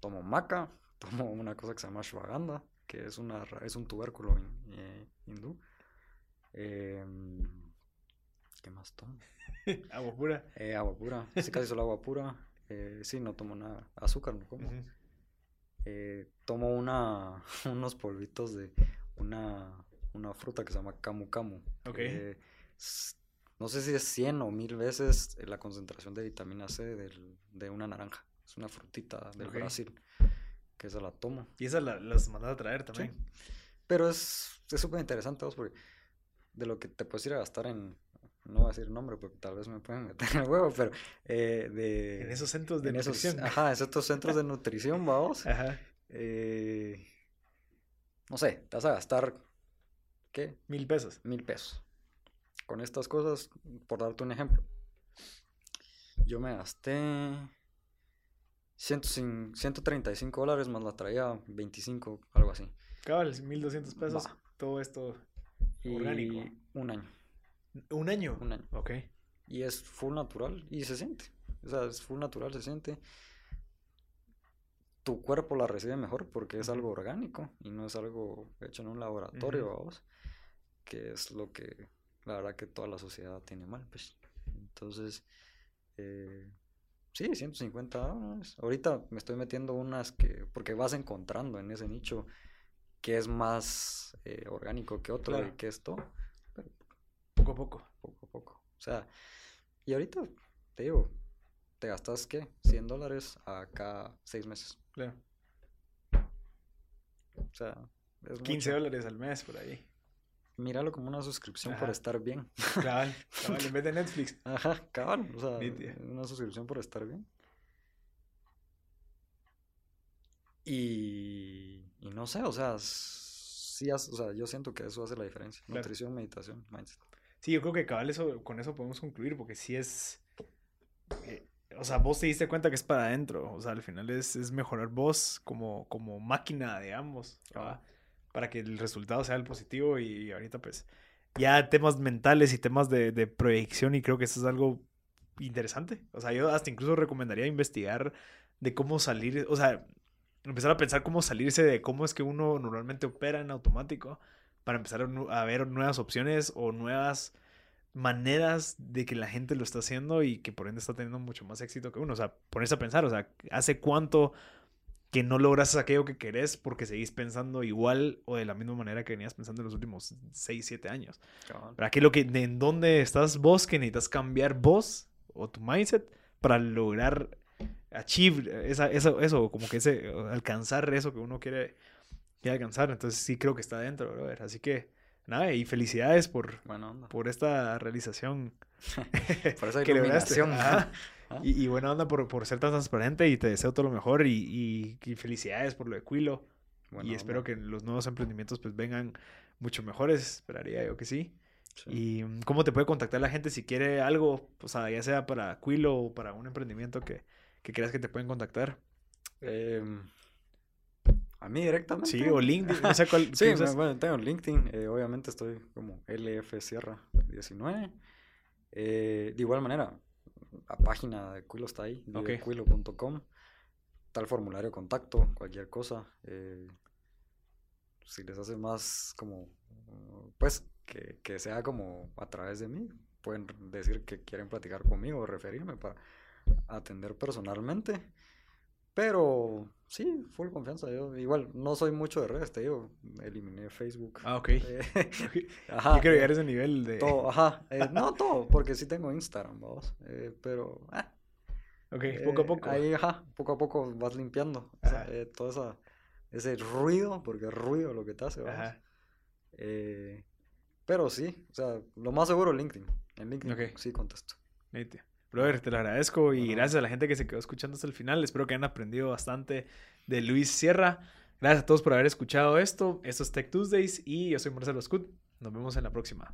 tomo maca, tomo una cosa que se llama ashwagandha, que es, una, es un tubérculo eh, hindú. Em, ¿Qué más tomo? agua pura. Eh, agua pura. Sí, casi solo agua pura. Eh, sí, no tomo nada. Azúcar no como. Eh, tomo una, unos polvitos de una, una fruta que se llama camu camu. no sé si es 100 o 1000 veces la concentración de vitamina C del, de una naranja. Es una frutita del Brasil. Que esa la tomo. Y esa la, las mandas a traer también. Pero es súper interesante, porque de lo que te puedes ir a gastar en, no voy a decir nombre porque tal vez me pueden meter el huevo, pero eh, de... En esos centros de nutrición. ajá, en esos centros de nutrición, vamos. Ajá. Eh, no sé, te vas a gastar, ¿qué? Mil pesos. Mil pesos. Con estas cosas, por darte un ejemplo. Yo me gasté 135 dólares más la traía 25, algo así. Cabal, 1200 pesos. Todo esto orgánico. Un año. ¿Un año? Un año. Ok. Y es full natural y se siente. O sea, es full natural, se siente. Tu cuerpo la recibe mejor porque es algo orgánico y no es algo hecho en un laboratorio, vamos. Que es lo que la verdad que toda la sociedad tiene mal, pues. Entonces, eh, sí, 150 dólares. Ahorita me estoy metiendo unas que, porque vas encontrando en ese nicho que es más eh, orgánico que otro y que esto. Poco a poco. Poco a poco. O sea, y ahorita, te digo, te gastas, ¿qué? 100 dólares a cada seis meses. Claro. O sea, es 15 dólares al mes por ahí. Míralo como una suscripción por estar bien. Cabal, cabal, en vez de Netflix. Ajá, cabal. O sea, una suscripción por estar bien. Y, y no sé, o sea, sí, o sea, yo siento que eso hace la diferencia. Nutrición, meditación, mindset. Sí, yo creo que cabal eso, con eso podemos concluir, porque sí es... Eh, o sea, vos te diste cuenta que es para adentro. O sea, al final es, es mejorar vos como, como máquina, digamos, para que el resultado sea el positivo. Y ahorita, pues, ya temas mentales y temas de, de, proyección, y creo que eso es algo interesante. O sea, yo hasta incluso recomendaría investigar de cómo salir, o sea, empezar a pensar cómo salirse de cómo es que uno normalmente opera en automático para empezar a ver nuevas opciones o nuevas maneras de que la gente lo está haciendo y que por ende está teniendo mucho más éxito que uno. O sea, ponerse a pensar, o sea, ¿hace cuánto que no logras aquello que querés porque seguís pensando igual o de la misma manera que venías pensando en los últimos 6, 7 años? ¿Para qué lo que, en dónde estás vos que necesitas cambiar vos o tu mindset para lograr achieve esa, eso, eso, como que ese, alcanzar eso que uno quiere, quiere alcanzar? Entonces sí creo que está dentro, brother. Así que nada, y felicidades por, por esta realización. por esa iluminación. Ah. Y, buena onda por, por, ser tan transparente y te deseo todo lo mejor y, y, felicidades por lo de Quilo. y espero que los nuevos emprendimientos pues vengan mucho mejores, esperaría yo que sí. ¿Y cómo te puede contactar la gente si quiere algo, o sea, ya sea para Quilo o para un emprendimiento que, que creas que te pueden contactar? Eh, a mí directamente. Sí, o LinkedIn. No sé cuál. sí, bueno, tengo LinkedIn. Eh, obviamente estoy como LF Sierra 19. Eh, de igual manera, la página de Quilo está ahí, okay. Quilo.com. Está el formulario de contacto, cualquier cosa. Eh, si les hace más como, pues, que, que, sea como a través de mí, pueden decir que quieren platicar conmigo o referirme para atender personalmente. Pero sí, full confianza. Yo igual no soy mucho de redes, te digo. Eliminé Facebook. Ah, ok. Eh, ajá. Yo quiero llegar a ese nivel de. Todo, ajá. Eh, no todo, porque sí tengo Instagram, vamos. Eh, pero. Ah, ok, poco a poco. Ahí, ajá, poco a poco vas limpiando. todo esa, ese ruido, porque es ruido lo que te hace, vamos. Ajá. pero sí, o sea, lo más seguro LinkedIn. En LinkedIn sí contesto. Nete. Brother, te lo agradezco y gracias a la gente que se quedó escuchando hasta el final. Espero que hayan aprendido bastante de Luis Sierra. Gracias a todos por haber escuchado esto. Esto es Tech Tuesdays y yo soy Marcelo Scott. Nos vemos en la próxima.